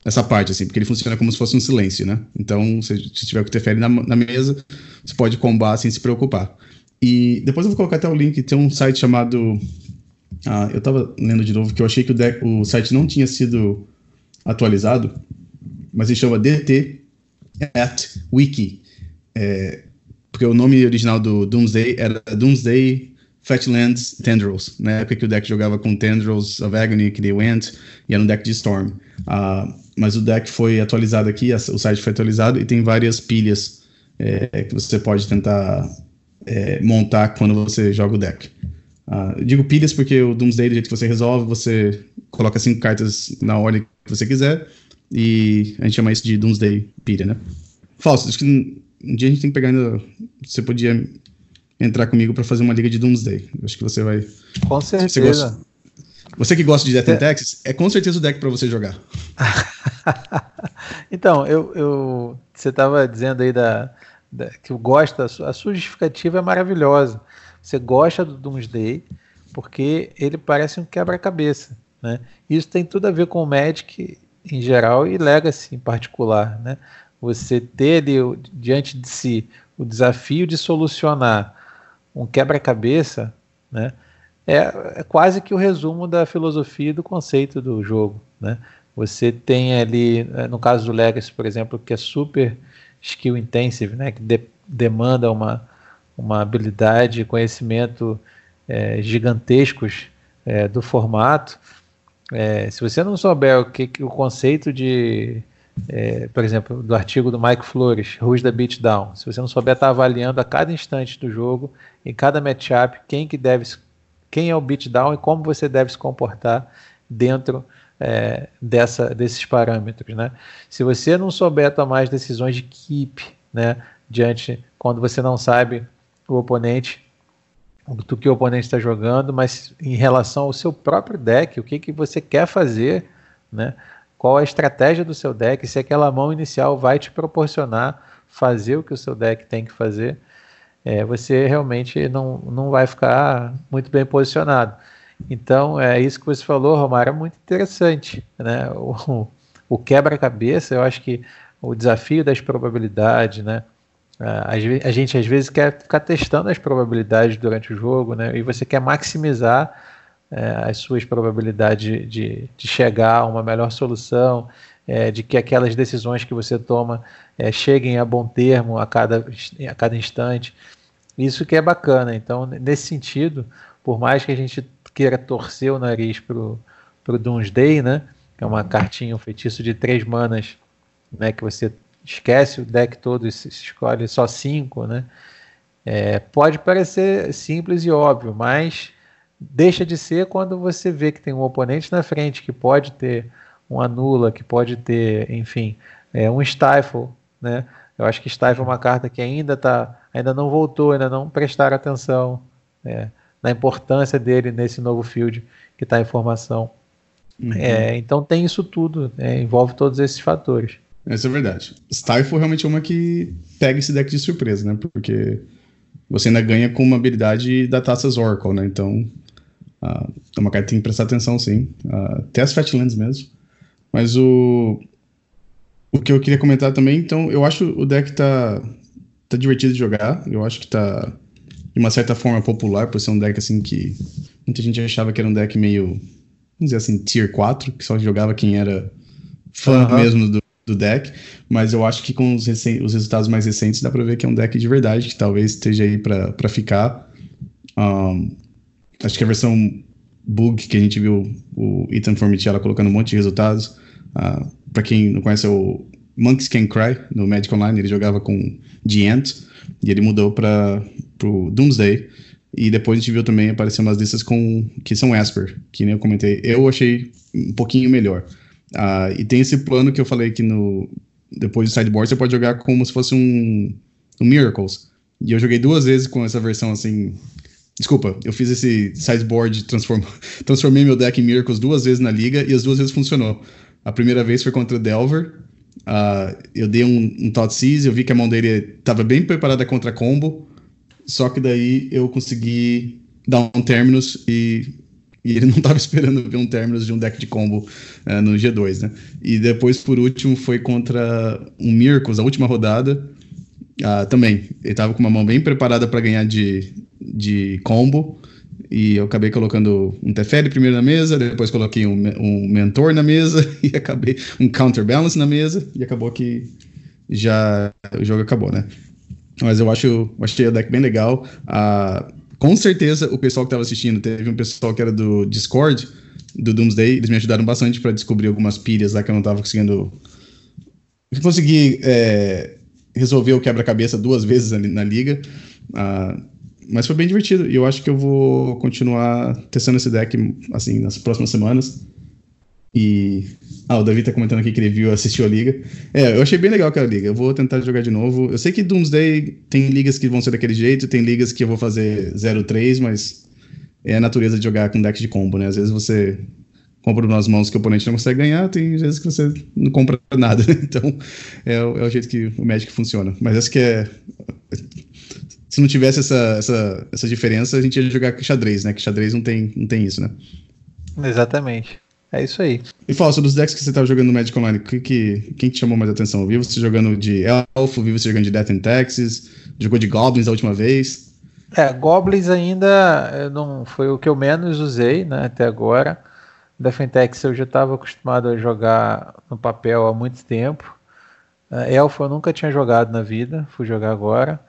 essa parte, assim, porque ele funciona como se fosse um silêncio, né? Então, se, se tiver o que interfere na, na mesa, você pode combar sem se preocupar. E depois eu vou colocar até o link, tem um site chamado Ah, eu tava lendo de novo que eu achei que o, deck, o site não tinha sido atualizado, mas ele chama DT at Wiki. É, porque o nome original do Doomsday era Doomsday Fatlands Tendrils, na época que o deck jogava com Tendrils of Agony, que deu Ant, e era um deck de Storm. Uh, mas o deck foi atualizado aqui, o site foi atualizado, e tem várias pilhas é, que você pode tentar é, montar quando você joga o deck. Uh, digo pilhas porque o Doomsday, do jeito que você resolve, você coloca cinco cartas na ordem que você quiser, e a gente chama isso de Doomsday pilha, né? Falso, acho que um dia a gente tem que pegar ainda. Você podia entrar comigo para fazer uma liga de Doomsday. Acho que você vai. Com certeza. Você, gosta, você que gosta de Death é. and Taxes, é com certeza o deck para você jogar. *laughs* então, eu, eu você estava dizendo aí da, da, que gosta, a sua justificativa é maravilhosa. Você gosta do Doomsday porque ele parece um quebra-cabeça. Né? Isso tem tudo a ver com o Magic em geral e Legacy em particular. Né? Você ter ali diante de si o desafio de solucionar um quebra-cabeça, né, é, é, quase que o resumo da filosofia e do conceito do jogo. Né? Você tem ali, eh, no caso do Legacy, por exemplo, que é super skill intensive, né, que de, demanda uma, uma habilidade e conhecimento é, gigantescos é, do formato. Se você não souber o que, que o conceito de é, por exemplo, do artigo do Mike Flores, Who's the Beatdown. Se você não souber estar tá avaliando a cada instante do jogo, em cada matchup, quem que deve, quem é o beatdown e como você deve se comportar dentro é, dessa, desses parâmetros, né? Se você não souber tomar as decisões de keep, né, diante quando você não sabe o oponente, do que o oponente está jogando, mas em relação ao seu próprio deck, o que, que você quer fazer, né? Qual a estratégia do seu deck, se aquela mão inicial vai te proporcionar fazer o que o seu deck tem que fazer, é, você realmente não, não vai ficar muito bem posicionado. Então, é isso que você falou, Romário, é muito interessante. Né? O, o quebra-cabeça, eu acho que o desafio das probabilidades, né? A, a gente às vezes quer ficar testando as probabilidades durante o jogo, né? E você quer maximizar é, as suas probabilidades de, de, chegar a uma melhor solução, é, de que aquelas decisões que você toma é, cheguem a bom termo a cada, a cada instante. Isso que é bacana. Então, nesse sentido, por mais que a gente queira torcer o nariz para o Doomsday, né? Que é uma cartinha, um feitiço de três manas, né? Que você esquece o deck todo e escolhe só cinco, né? É, pode parecer simples e óbvio, mas deixa de ser quando você vê que tem um oponente na frente que pode ter um anula, que pode ter, enfim, é, um stifle, né? Eu acho que stifle é uma carta que ainda tá, ainda não voltou, ainda não prestaram atenção né, na importância dele nesse novo field que está em formação. Uhum. É, então tem isso tudo, né, envolve todos esses fatores. Essa é verdade. Stifle realmente é uma que pega esse deck de surpresa, né? Porque você ainda ganha com uma habilidade da Taças Oracle, né? Então Uh, é uma carta que tem que prestar atenção, sim. Uh, até as Fatlands mesmo. Mas o, o que eu queria comentar também, então, eu acho o deck tá, tá divertido de jogar. Eu acho que tá, de uma certa forma, popular, por ser um deck assim que muita gente achava que era um deck meio, vamos dizer assim, tier 4, que só jogava quem era fã uhum. mesmo do, do deck. Mas eu acho que com os, os resultados mais recentes dá pra ver que é um deck de verdade, que talvez esteja aí para ficar. Um, acho que a versão bug que a gente viu o Ethan Formichella colocando um monte de resultados. Uh, ah, para quem não conhece, é o Monks Can Cry no Magic Online. Ele jogava com The Ant e ele mudou para o Doomsday. E depois a gente viu também aparecer umas listas com que são Esper, que nem eu comentei. Eu achei um pouquinho melhor. Uh, e tem esse plano que eu falei que no depois do sideboard você pode jogar como se fosse um, um Miracles. E eu joguei duas vezes com essa versão assim Desculpa, eu fiz esse sideboard, transform... *laughs* transformei meu deck em Miracles duas vezes na liga e as duas vezes funcionou. A primeira vez foi contra o Delver. Uh, eu dei um, um Tot Seize, eu vi que a mão dele estava bem preparada contra combo. Só que daí eu consegui dar um Terminus e, e ele *laughs* não estava esperando ver um Terminus de um deck de combo uh, no G2, né? E depois, por último, foi contra um Miracles, a última rodada. Uh, também, ele estava com uma mão bem preparada para ganhar de, de combo e eu acabei colocando um Teferi primeiro na mesa, depois coloquei um, um mentor na mesa *laughs* e acabei um counterbalance na mesa e acabou que já o jogo acabou, né? Mas eu acho, achei o deck bem legal. Ah, com certeza o pessoal que estava assistindo, teve um pessoal que era do Discord, do Doomsday, eles me ajudaram bastante para descobrir algumas pilhas lá que eu não estava conseguindo. Consegui é, resolver o quebra-cabeça duas vezes na, na liga. Ah, mas foi bem divertido. E eu acho que eu vou continuar testando esse deck assim nas próximas semanas. E. Ah, o Davi tá comentando aqui que ele viu, assistiu a liga. É, eu achei bem legal aquela liga. Eu vou tentar jogar de novo. Eu sei que Doomsday tem ligas que vão ser daquele jeito, tem ligas que eu vou fazer 0-3, mas é a natureza de jogar com deck de combo, né? Às vezes você compra nas mãos que o oponente não consegue ganhar, tem vezes que você não compra *laughs* nada. Então, é, é o jeito que o Magic funciona. Mas acho que é se não tivesse essa, essa, essa diferença, a gente ia jogar xadrez, né? Que xadrez não tem, não tem isso, né? Exatamente. É isso aí. E fala sobre os decks que você estava jogando no Magic Online. Que, que, quem te chamou mais atenção? Vi você jogando de Elfo, vi você jogando de Death and Taxes, jogou de Goblins a última vez. É, Goblins ainda não foi o que eu menos usei, né, até agora. And Taxes eu já estava acostumado a jogar no papel há muito tempo. Uh, Elfo eu nunca tinha jogado na vida, fui jogar agora.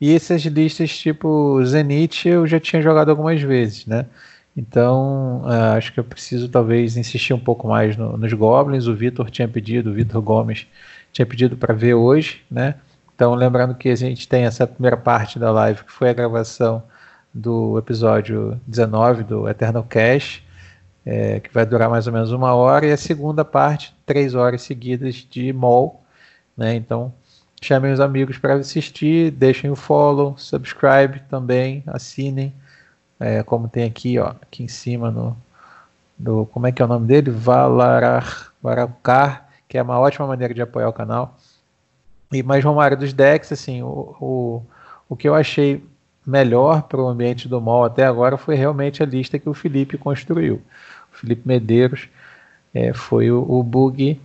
E essas listas tipo Zenith eu já tinha jogado algumas vezes, né? Então uh, acho que eu preciso talvez insistir um pouco mais no, nos Goblins. O Vitor tinha pedido, o Vitor Gomes tinha pedido para ver hoje, né? Então lembrando que a gente tem essa primeira parte da live que foi a gravação do episódio 19 do Eternal Cash, é, que vai durar mais ou menos uma hora, e a segunda parte, três horas seguidas de MOL, né? Então Chamem os amigos para assistir, deixem o follow, subscribe também, assinem, é, como tem aqui, ó, aqui em cima no, no como é que é o nome dele? Valarar, que é uma ótima maneira de apoiar o canal. E mais Romário dos decks, assim, o, o, o que eu achei melhor para o ambiente do mall até agora foi realmente a lista que o Felipe construiu. Felipe Medeiros é, foi o, o bug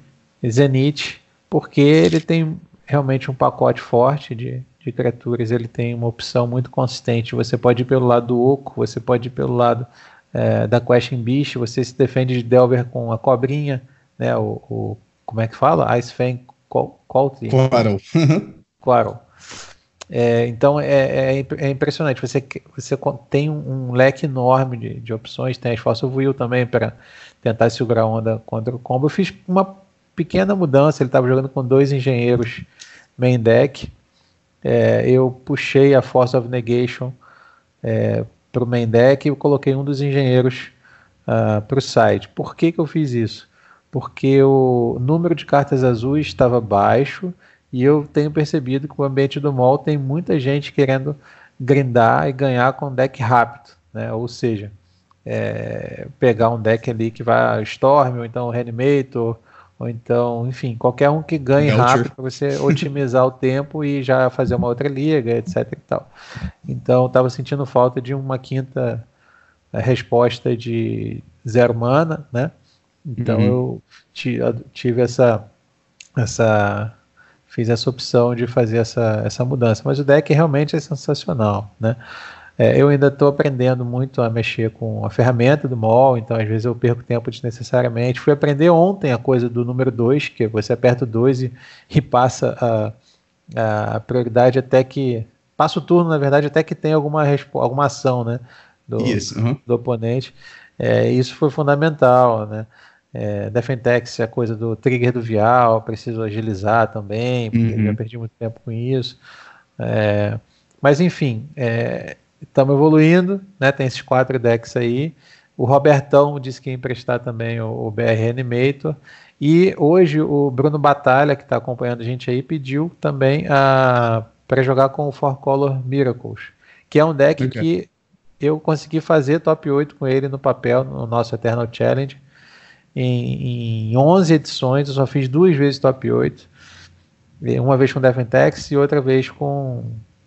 Zenith, porque ele tem realmente um pacote forte de, de criaturas, ele tem uma opção muito consistente. Você pode ir pelo lado do Oco, você pode ir pelo lado é, da Question Beast, você se defende de Delver com a cobrinha, né? O, o como é que fala? Ice Fang Coltree. Quarrel. Quarrel. É, então é, é, é, impressionante. Você, você tem um, leque enorme de, de opções. Tem as Fossil Will também para tentar segurar a onda contra o combo. Eu fiz uma pequena mudança. Ele estava jogando com dois engenheiros main deck. É, eu puxei a Force of Negation é, para o main deck e coloquei um dos engenheiros uh, ah, para o side. Por que, que eu fiz isso? Porque o número de cartas azuis estava baixo e eu tenho percebido que o ambiente do mall tem muita gente querendo grindar e ganhar com deck rápido, né? ou seja, é, pegar um deck ali que vai Storm ou então Reanimator ou então, enfim, qualquer um que ganhe rápido para você *laughs* otimizar o tempo e já fazer uma outra liga, etc e tal. Então, estava sentindo falta de uma quinta eh, resposta de zero mana, né? Então uhum. eu tive essa essa fiz essa opção de fazer essa, essa mudança, mas o deck realmente é sensacional, né? É, eu ainda estou aprendendo muito a mexer com a ferramenta do MOL, então às vezes eu perco tempo desnecessariamente. Fui aprender ontem a coisa do número 2, que você aperta o 2 e, e, passa a, a prioridade até que. Passa o turno, na verdade, até que tem alguma, alguma ação né, do, isso, uhum. do oponente. É, isso foi fundamental, né? É, Defentex é a coisa do trigger do vial, preciso agilizar também, porque uhum. já perdi muito tempo com isso. É, mas enfim, é, estamos evoluindo, né? Tem esses quatro decks aí. O Robertão disse que ia emprestar também o, o BR Animator. E hoje o Bruno Batalha, que está acompanhando a gente aí, pediu também para jogar com o Four Color Miracles, que é um deck okay. que eu consegui fazer top 8 com ele no papel, no nosso Eternal Challenge. Em, em 11 edições, eu só fiz duas vezes top 8. Uma vez com Defentex e outra vez com,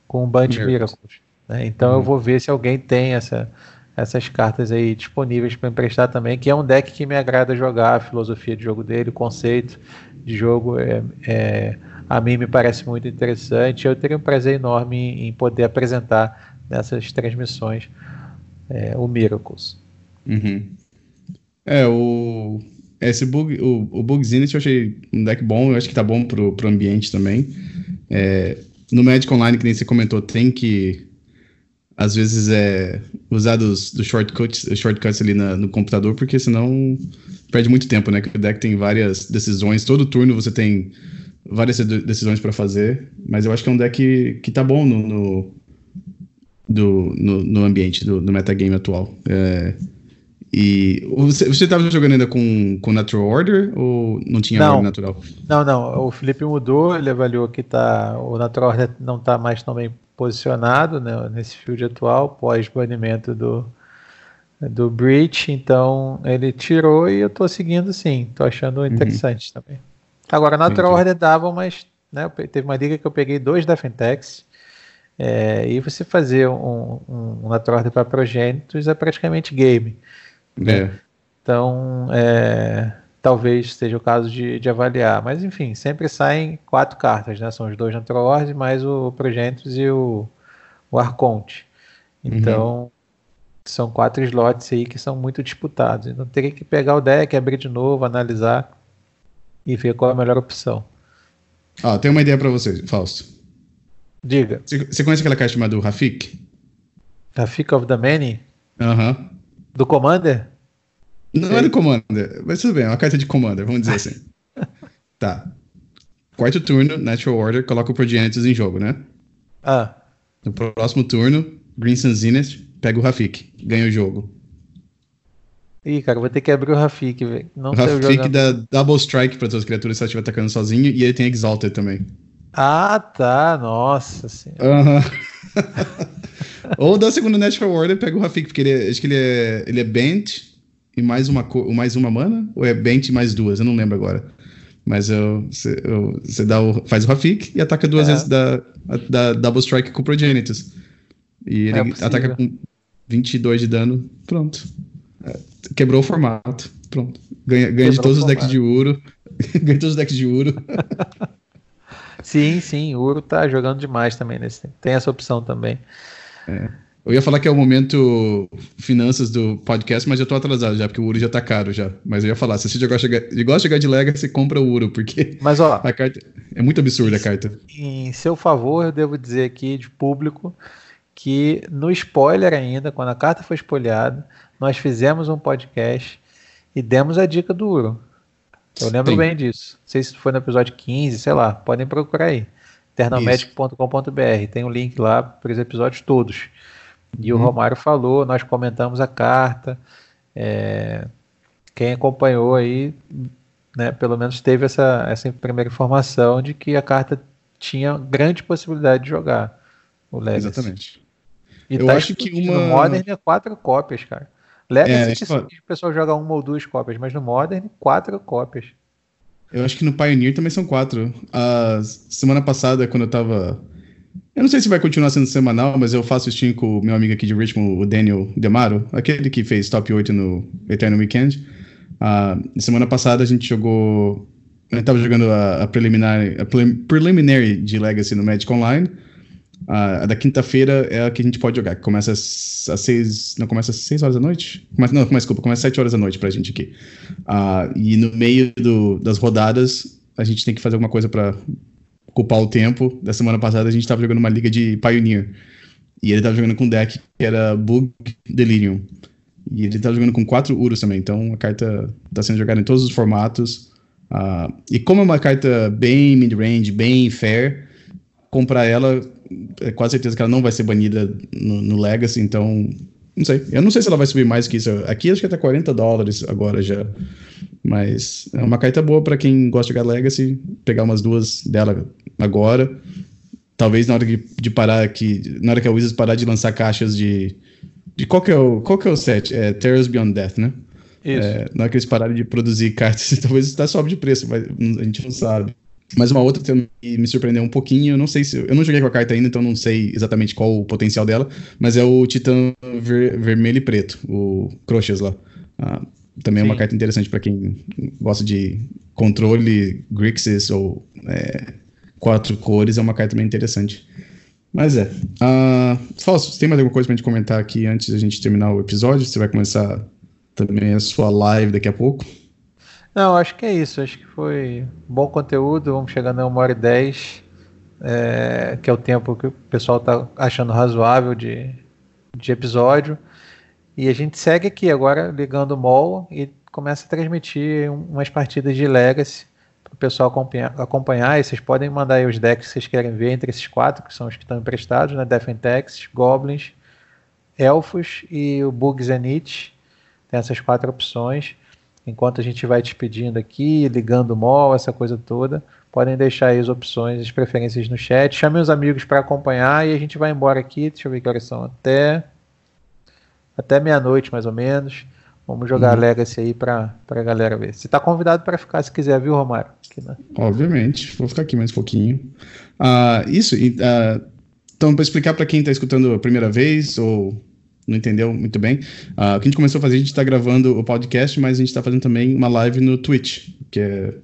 com Band Miracles. Miracles. Né? Então eu uhum. vou ver se alguém tem essa, essas cartas aí disponíveis para emprestar também, que é um deck que me agrada jogar, a filosofia de jogo dele, o conceito de jogo é, é a mim me parece muito interessante. Eu teria um prazer enorme em, em poder apresentar nessas transmissões é, o Miracles. Uhum. É, o. Esse bug, o, o Bug Zenith eu achei um deck bom, eu acho que tá bom pro, pro ambiente também. É, no Magic Online, que nem você comentou, tem que às vezes é usar dos, dos shortcuts, shortcuts ali na, no computador, porque senão perde muito tempo, né? Que o deck tem várias decisões, todo turno você tem várias decisões para fazer, mas eu acho que é um deck que, que tá bom no, no, do, no, no ambiente do, do metagame atual. É, e você, você tava jogando ainda com, com Natural Order ou não tinha não, natural? Não, não. O Felipe mudou, ele avaliou que tá, o Natural Order não tá mais tão bem posicionado né, nesse field atual, pós-banimento do, do Breach, então ele tirou e eu tô seguindo sim, tô achando uhum. interessante uhum. também. Agora, Natural Entendi. Order dava, mas né, teve uma liga que eu peguei dois Defentex, é, e você fazer um, um, um Natural Order para progênitos é praticamente game. Né? É. Então, é, talvez seja o caso de, de, avaliar. Mas enfim, sempre saem quatro cartas, né? São os dois Natural Ords, mais o Progenitus e o, o Arconte. Uhum. Então, uhum. são quatro slots aí que são muito disputados. Então teria que pegar o deck, abrir de novo, analisar e ver qual é a melhor opção. Ah, tem uma ideia para você, Fausto. Diga. Você, conhece aquela caixa chamada Rafik? Rafik of the Many? Aham. Uhum. Do Commander? Não é do Commander, mas tudo bem, é uma carta de Commander, vamos dizer assim. *laughs* tá. Quarto turno, Natural Order, coloca o Progenitus em jogo, né? Ah. No próximo turno, Green Sun Zenith, pega o Rafik, ganha o jogo. Ih, cara, vou ter que abrir o Rafik, velho. Não o Rafik dá Double Strike para suas criaturas se ela estiver atacando sozinho, e ele tem Exalted também. Ah, tá. Nossa senhora. Aham. *laughs* Ou dá segundo Natural Order, pega o Rafik, porque ele é, acho que ele é, ele é bent, e mais uma, mais uma mana? Ou é Bent mais duas? Eu não lembro agora. Mas você dá o, faz o Rafik e ataca duas é. vezes da, da Double Strike com o Progenitus. E ele é ataca com 22 de dano. Pronto. É, quebrou o formato. Pronto. Ganha, ganha *laughs* de todos os decks de Uro. ganha todos *laughs* os decks de Uro. Sim, sim. O Uro tá jogando demais também nesse Tem essa opção também. É. Eu ia falar que é o momento finanças do podcast, mas já tô atrasado já, porque o Uro já tá caro já. Mas eu ia falar, se você gosta de jogar de, jogar de Legacy, compra o Uro, porque mas, ó, a carta é muito absurda a carta. Em seu favor, eu devo dizer aqui de público que no spoiler ainda, quando a carta foi spoilhada, nós fizemos um podcast e demos a dica do Uro. Eu lembro Sim. bem disso. Não sei se foi no episódio 15, sei lá, podem procurar aí. eternalmagic.com.br. Tem o um link lá para os episódios todos. E o uhum. Romário falou, nós comentamos a carta. É, quem acompanhou aí, né, pelo menos teve essa, essa primeira informação de que a carta tinha grande possibilidade de jogar o Legacy. Exatamente. E eu tá acho que uma... no Modern é quatro cópias, cara. Legacy é, o pessoal joga uma ou duas cópias, mas no Modern, quatro cópias. Eu acho que no Pioneer também são quatro. A semana passada, quando eu tava eu não sei se vai continuar sendo semanal, mas eu faço stream com o meu amigo aqui de Richmond, o Daniel Demaro, aquele que fez top 8 no Eternal Weekend. Uh, semana passada a gente jogou. A gente tava jogando a, a preliminar, a preliminary de Legacy no Magic Online. A da quinta-feira é a que a gente pode jogar, que começa às, seis. Não, começa às seis horas da noite? Começa, não, desculpa, começa às sete horas da noite pra gente aqui. Uh, e no meio do, das rodadas, a gente tem que fazer alguma coisa para culpar o tempo. Da semana passada a gente tava jogando uma liga de Pioneer. E ele tava jogando com um deck que era Bug Delirium. E ele tava jogando com quatro Urus também. Então a carta tá sendo jogada em todos os formatos. Uh, e como é uma carta bem mid-range, bem fair, comprar ela, é quase certeza que ela não vai ser banida no, no Legacy. Então não sei. Eu não sei se ela vai subir mais que isso. Aqui acho que até 40 dólares agora já. Mas é uma carta boa para quem gosta de jogar Legacy, pegar umas duas dela agora. Talvez na hora de, de parar aqui, na hora que a Wizards parar de lançar caixas de. de qual que é o, qual que é o set? É Terrors Beyond Death, né? Isso. É, na hora que eles pararem de produzir *laughs* cartas, talvez está sobe de preço, mas a gente não sabe. Mas uma outra que me surpreendeu um pouquinho, eu não sei se. Eu não joguei com a carta ainda, então não sei exatamente qual o potencial dela, mas é o Titã ver, Vermelho e Preto, o Crochas lá. Ah, também Sim. é uma carta interessante para quem gosta de controle, Grixis ou é, quatro cores, é uma carta bem interessante. Mas é. Uh, Fausto, tem mais alguma coisa pra gente comentar aqui antes da gente terminar o episódio? Você vai começar também a sua live daqui a pouco? Não, acho que é isso. Acho que foi bom conteúdo. Vamos chegando a uma hora e dez, é, que é o tempo que o pessoal está achando razoável de, de episódio. E a gente segue aqui agora ligando o mall e começa a transmitir umas partidas de Legacy para o pessoal acompanhar, acompanhar. E vocês podem mandar aí os decks que vocês querem ver entre esses quatro, que são os que estão emprestados, né? Tax, Goblins, Elfos e o Bug Zenith. Tem essas quatro opções. Enquanto a gente vai despedindo aqui, ligando o mall, essa coisa toda, podem deixar aí as opções, as preferências no chat. Chame os amigos para acompanhar e a gente vai embora aqui. Deixa eu ver que horas são. Até, até meia-noite, mais ou menos. Vamos jogar uhum. Legacy aí para a galera ver. Você está convidado para ficar se quiser, viu, Romário? Aqui, né? Obviamente, vou ficar aqui mais um pouquinho. Uh, isso, uh, então, para explicar para quem está escutando a primeira vez ou não entendeu muito bem, uh, o que a gente começou a fazer, a gente está gravando o podcast, mas a gente está fazendo também uma live no Twitch, que é.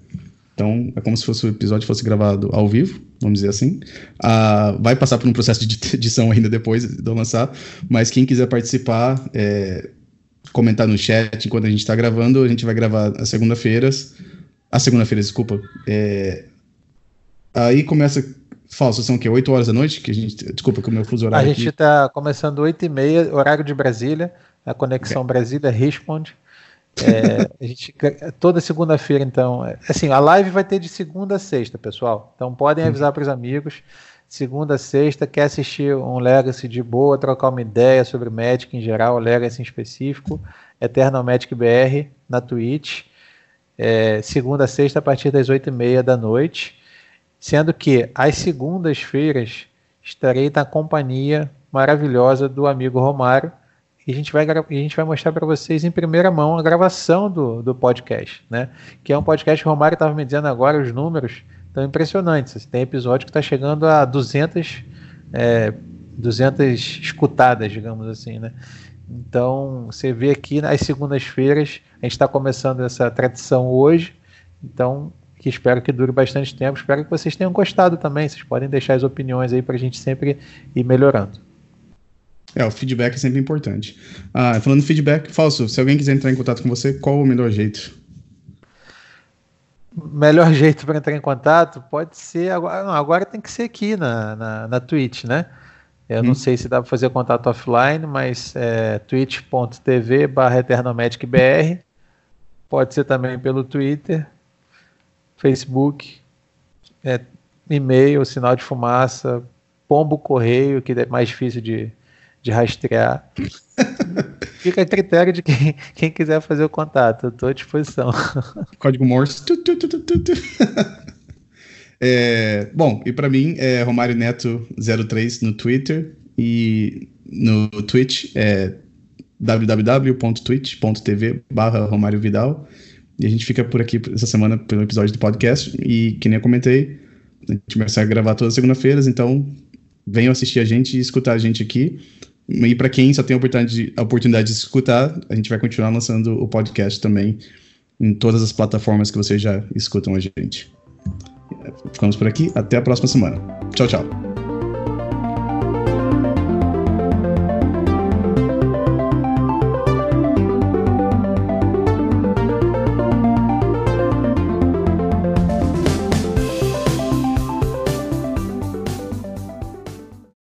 Então, é como se fosse o episódio fosse gravado ao vivo, vamos dizer assim. Uh, vai passar por um processo de *laughs* edição ainda depois de lançar, mas quem quiser participar, é, comentar no chat enquanto a gente está gravando. A gente vai gravar às segunda-feiras. A segunda-feira, desculpa. É... Aí começa. Falso, são o quê? 8 horas da noite? Que a gente... Desculpa, que o meu fuso horário. A gente está começando 8 e meia, horário de Brasília. A conexão Brasília responde. É, a gente, *laughs* toda segunda-feira, então. É, assim, a live vai ter de segunda a sexta, pessoal. Então podem avisar para os amigos segunda, sexta, quer assistir um Legacy de boa, trocar uma ideia sobre Magic em geral, Legacy em específico, Eternal Magic BR na Twitch, é, segunda, sexta, a partir das oito e meia da noite, sendo que às segundas-feiras estarei na companhia maravilhosa do amigo Romário, e a gente vai, a gente vai mostrar para vocês em primeira mão a gravação do, do podcast, né? Que é um podcast o Romário estava me dizendo agora os números, tão impressionantes. Tem episódio que está chegando a 200, é, 200 escutadas, digamos assim, né? Então, você vê aqui nas segundas-feiras, a gente está começando essa tradição hoje, então, que espero que dure bastante tempo. Espero que vocês tenham gostado também. Vocês podem deixar as opiniões aí para a gente sempre ir melhorando. É, o feedback é sempre importante. Ah, falando feedback, Falso, se alguém quiser entrar em contato com você, qual o melhor jeito? melhor *laughs* jeito para entrar em contato pode ser agora. Não, agora tem que ser aqui na, na, na Twitch, né? Eu hum. não sei se dá para fazer contato offline, mas é twitch.tv barra Pode ser também pelo Twitter, Facebook, é, e-mail, sinal de fumaça, pombo correio, que é mais difícil de, de rastrear. *laughs* Fica a critério de quem, quem quiser fazer o contato. Eu estou à disposição. *laughs* Código Morse. *laughs* é, bom, e para mim é Romário Neto 03 no Twitter e no Twitch é www.twitch.tv barra Romário Vidal. E a gente fica por aqui essa semana pelo episódio do podcast. E que nem eu comentei, a gente começa a gravar todas as segunda-feiras, então venham assistir a gente e escutar a gente aqui. E para quem só tem a oportunidade, de, a oportunidade de escutar, a gente vai continuar lançando o podcast também em todas as plataformas que vocês já escutam a gente. Ficamos por aqui, até a próxima semana. Tchau, tchau.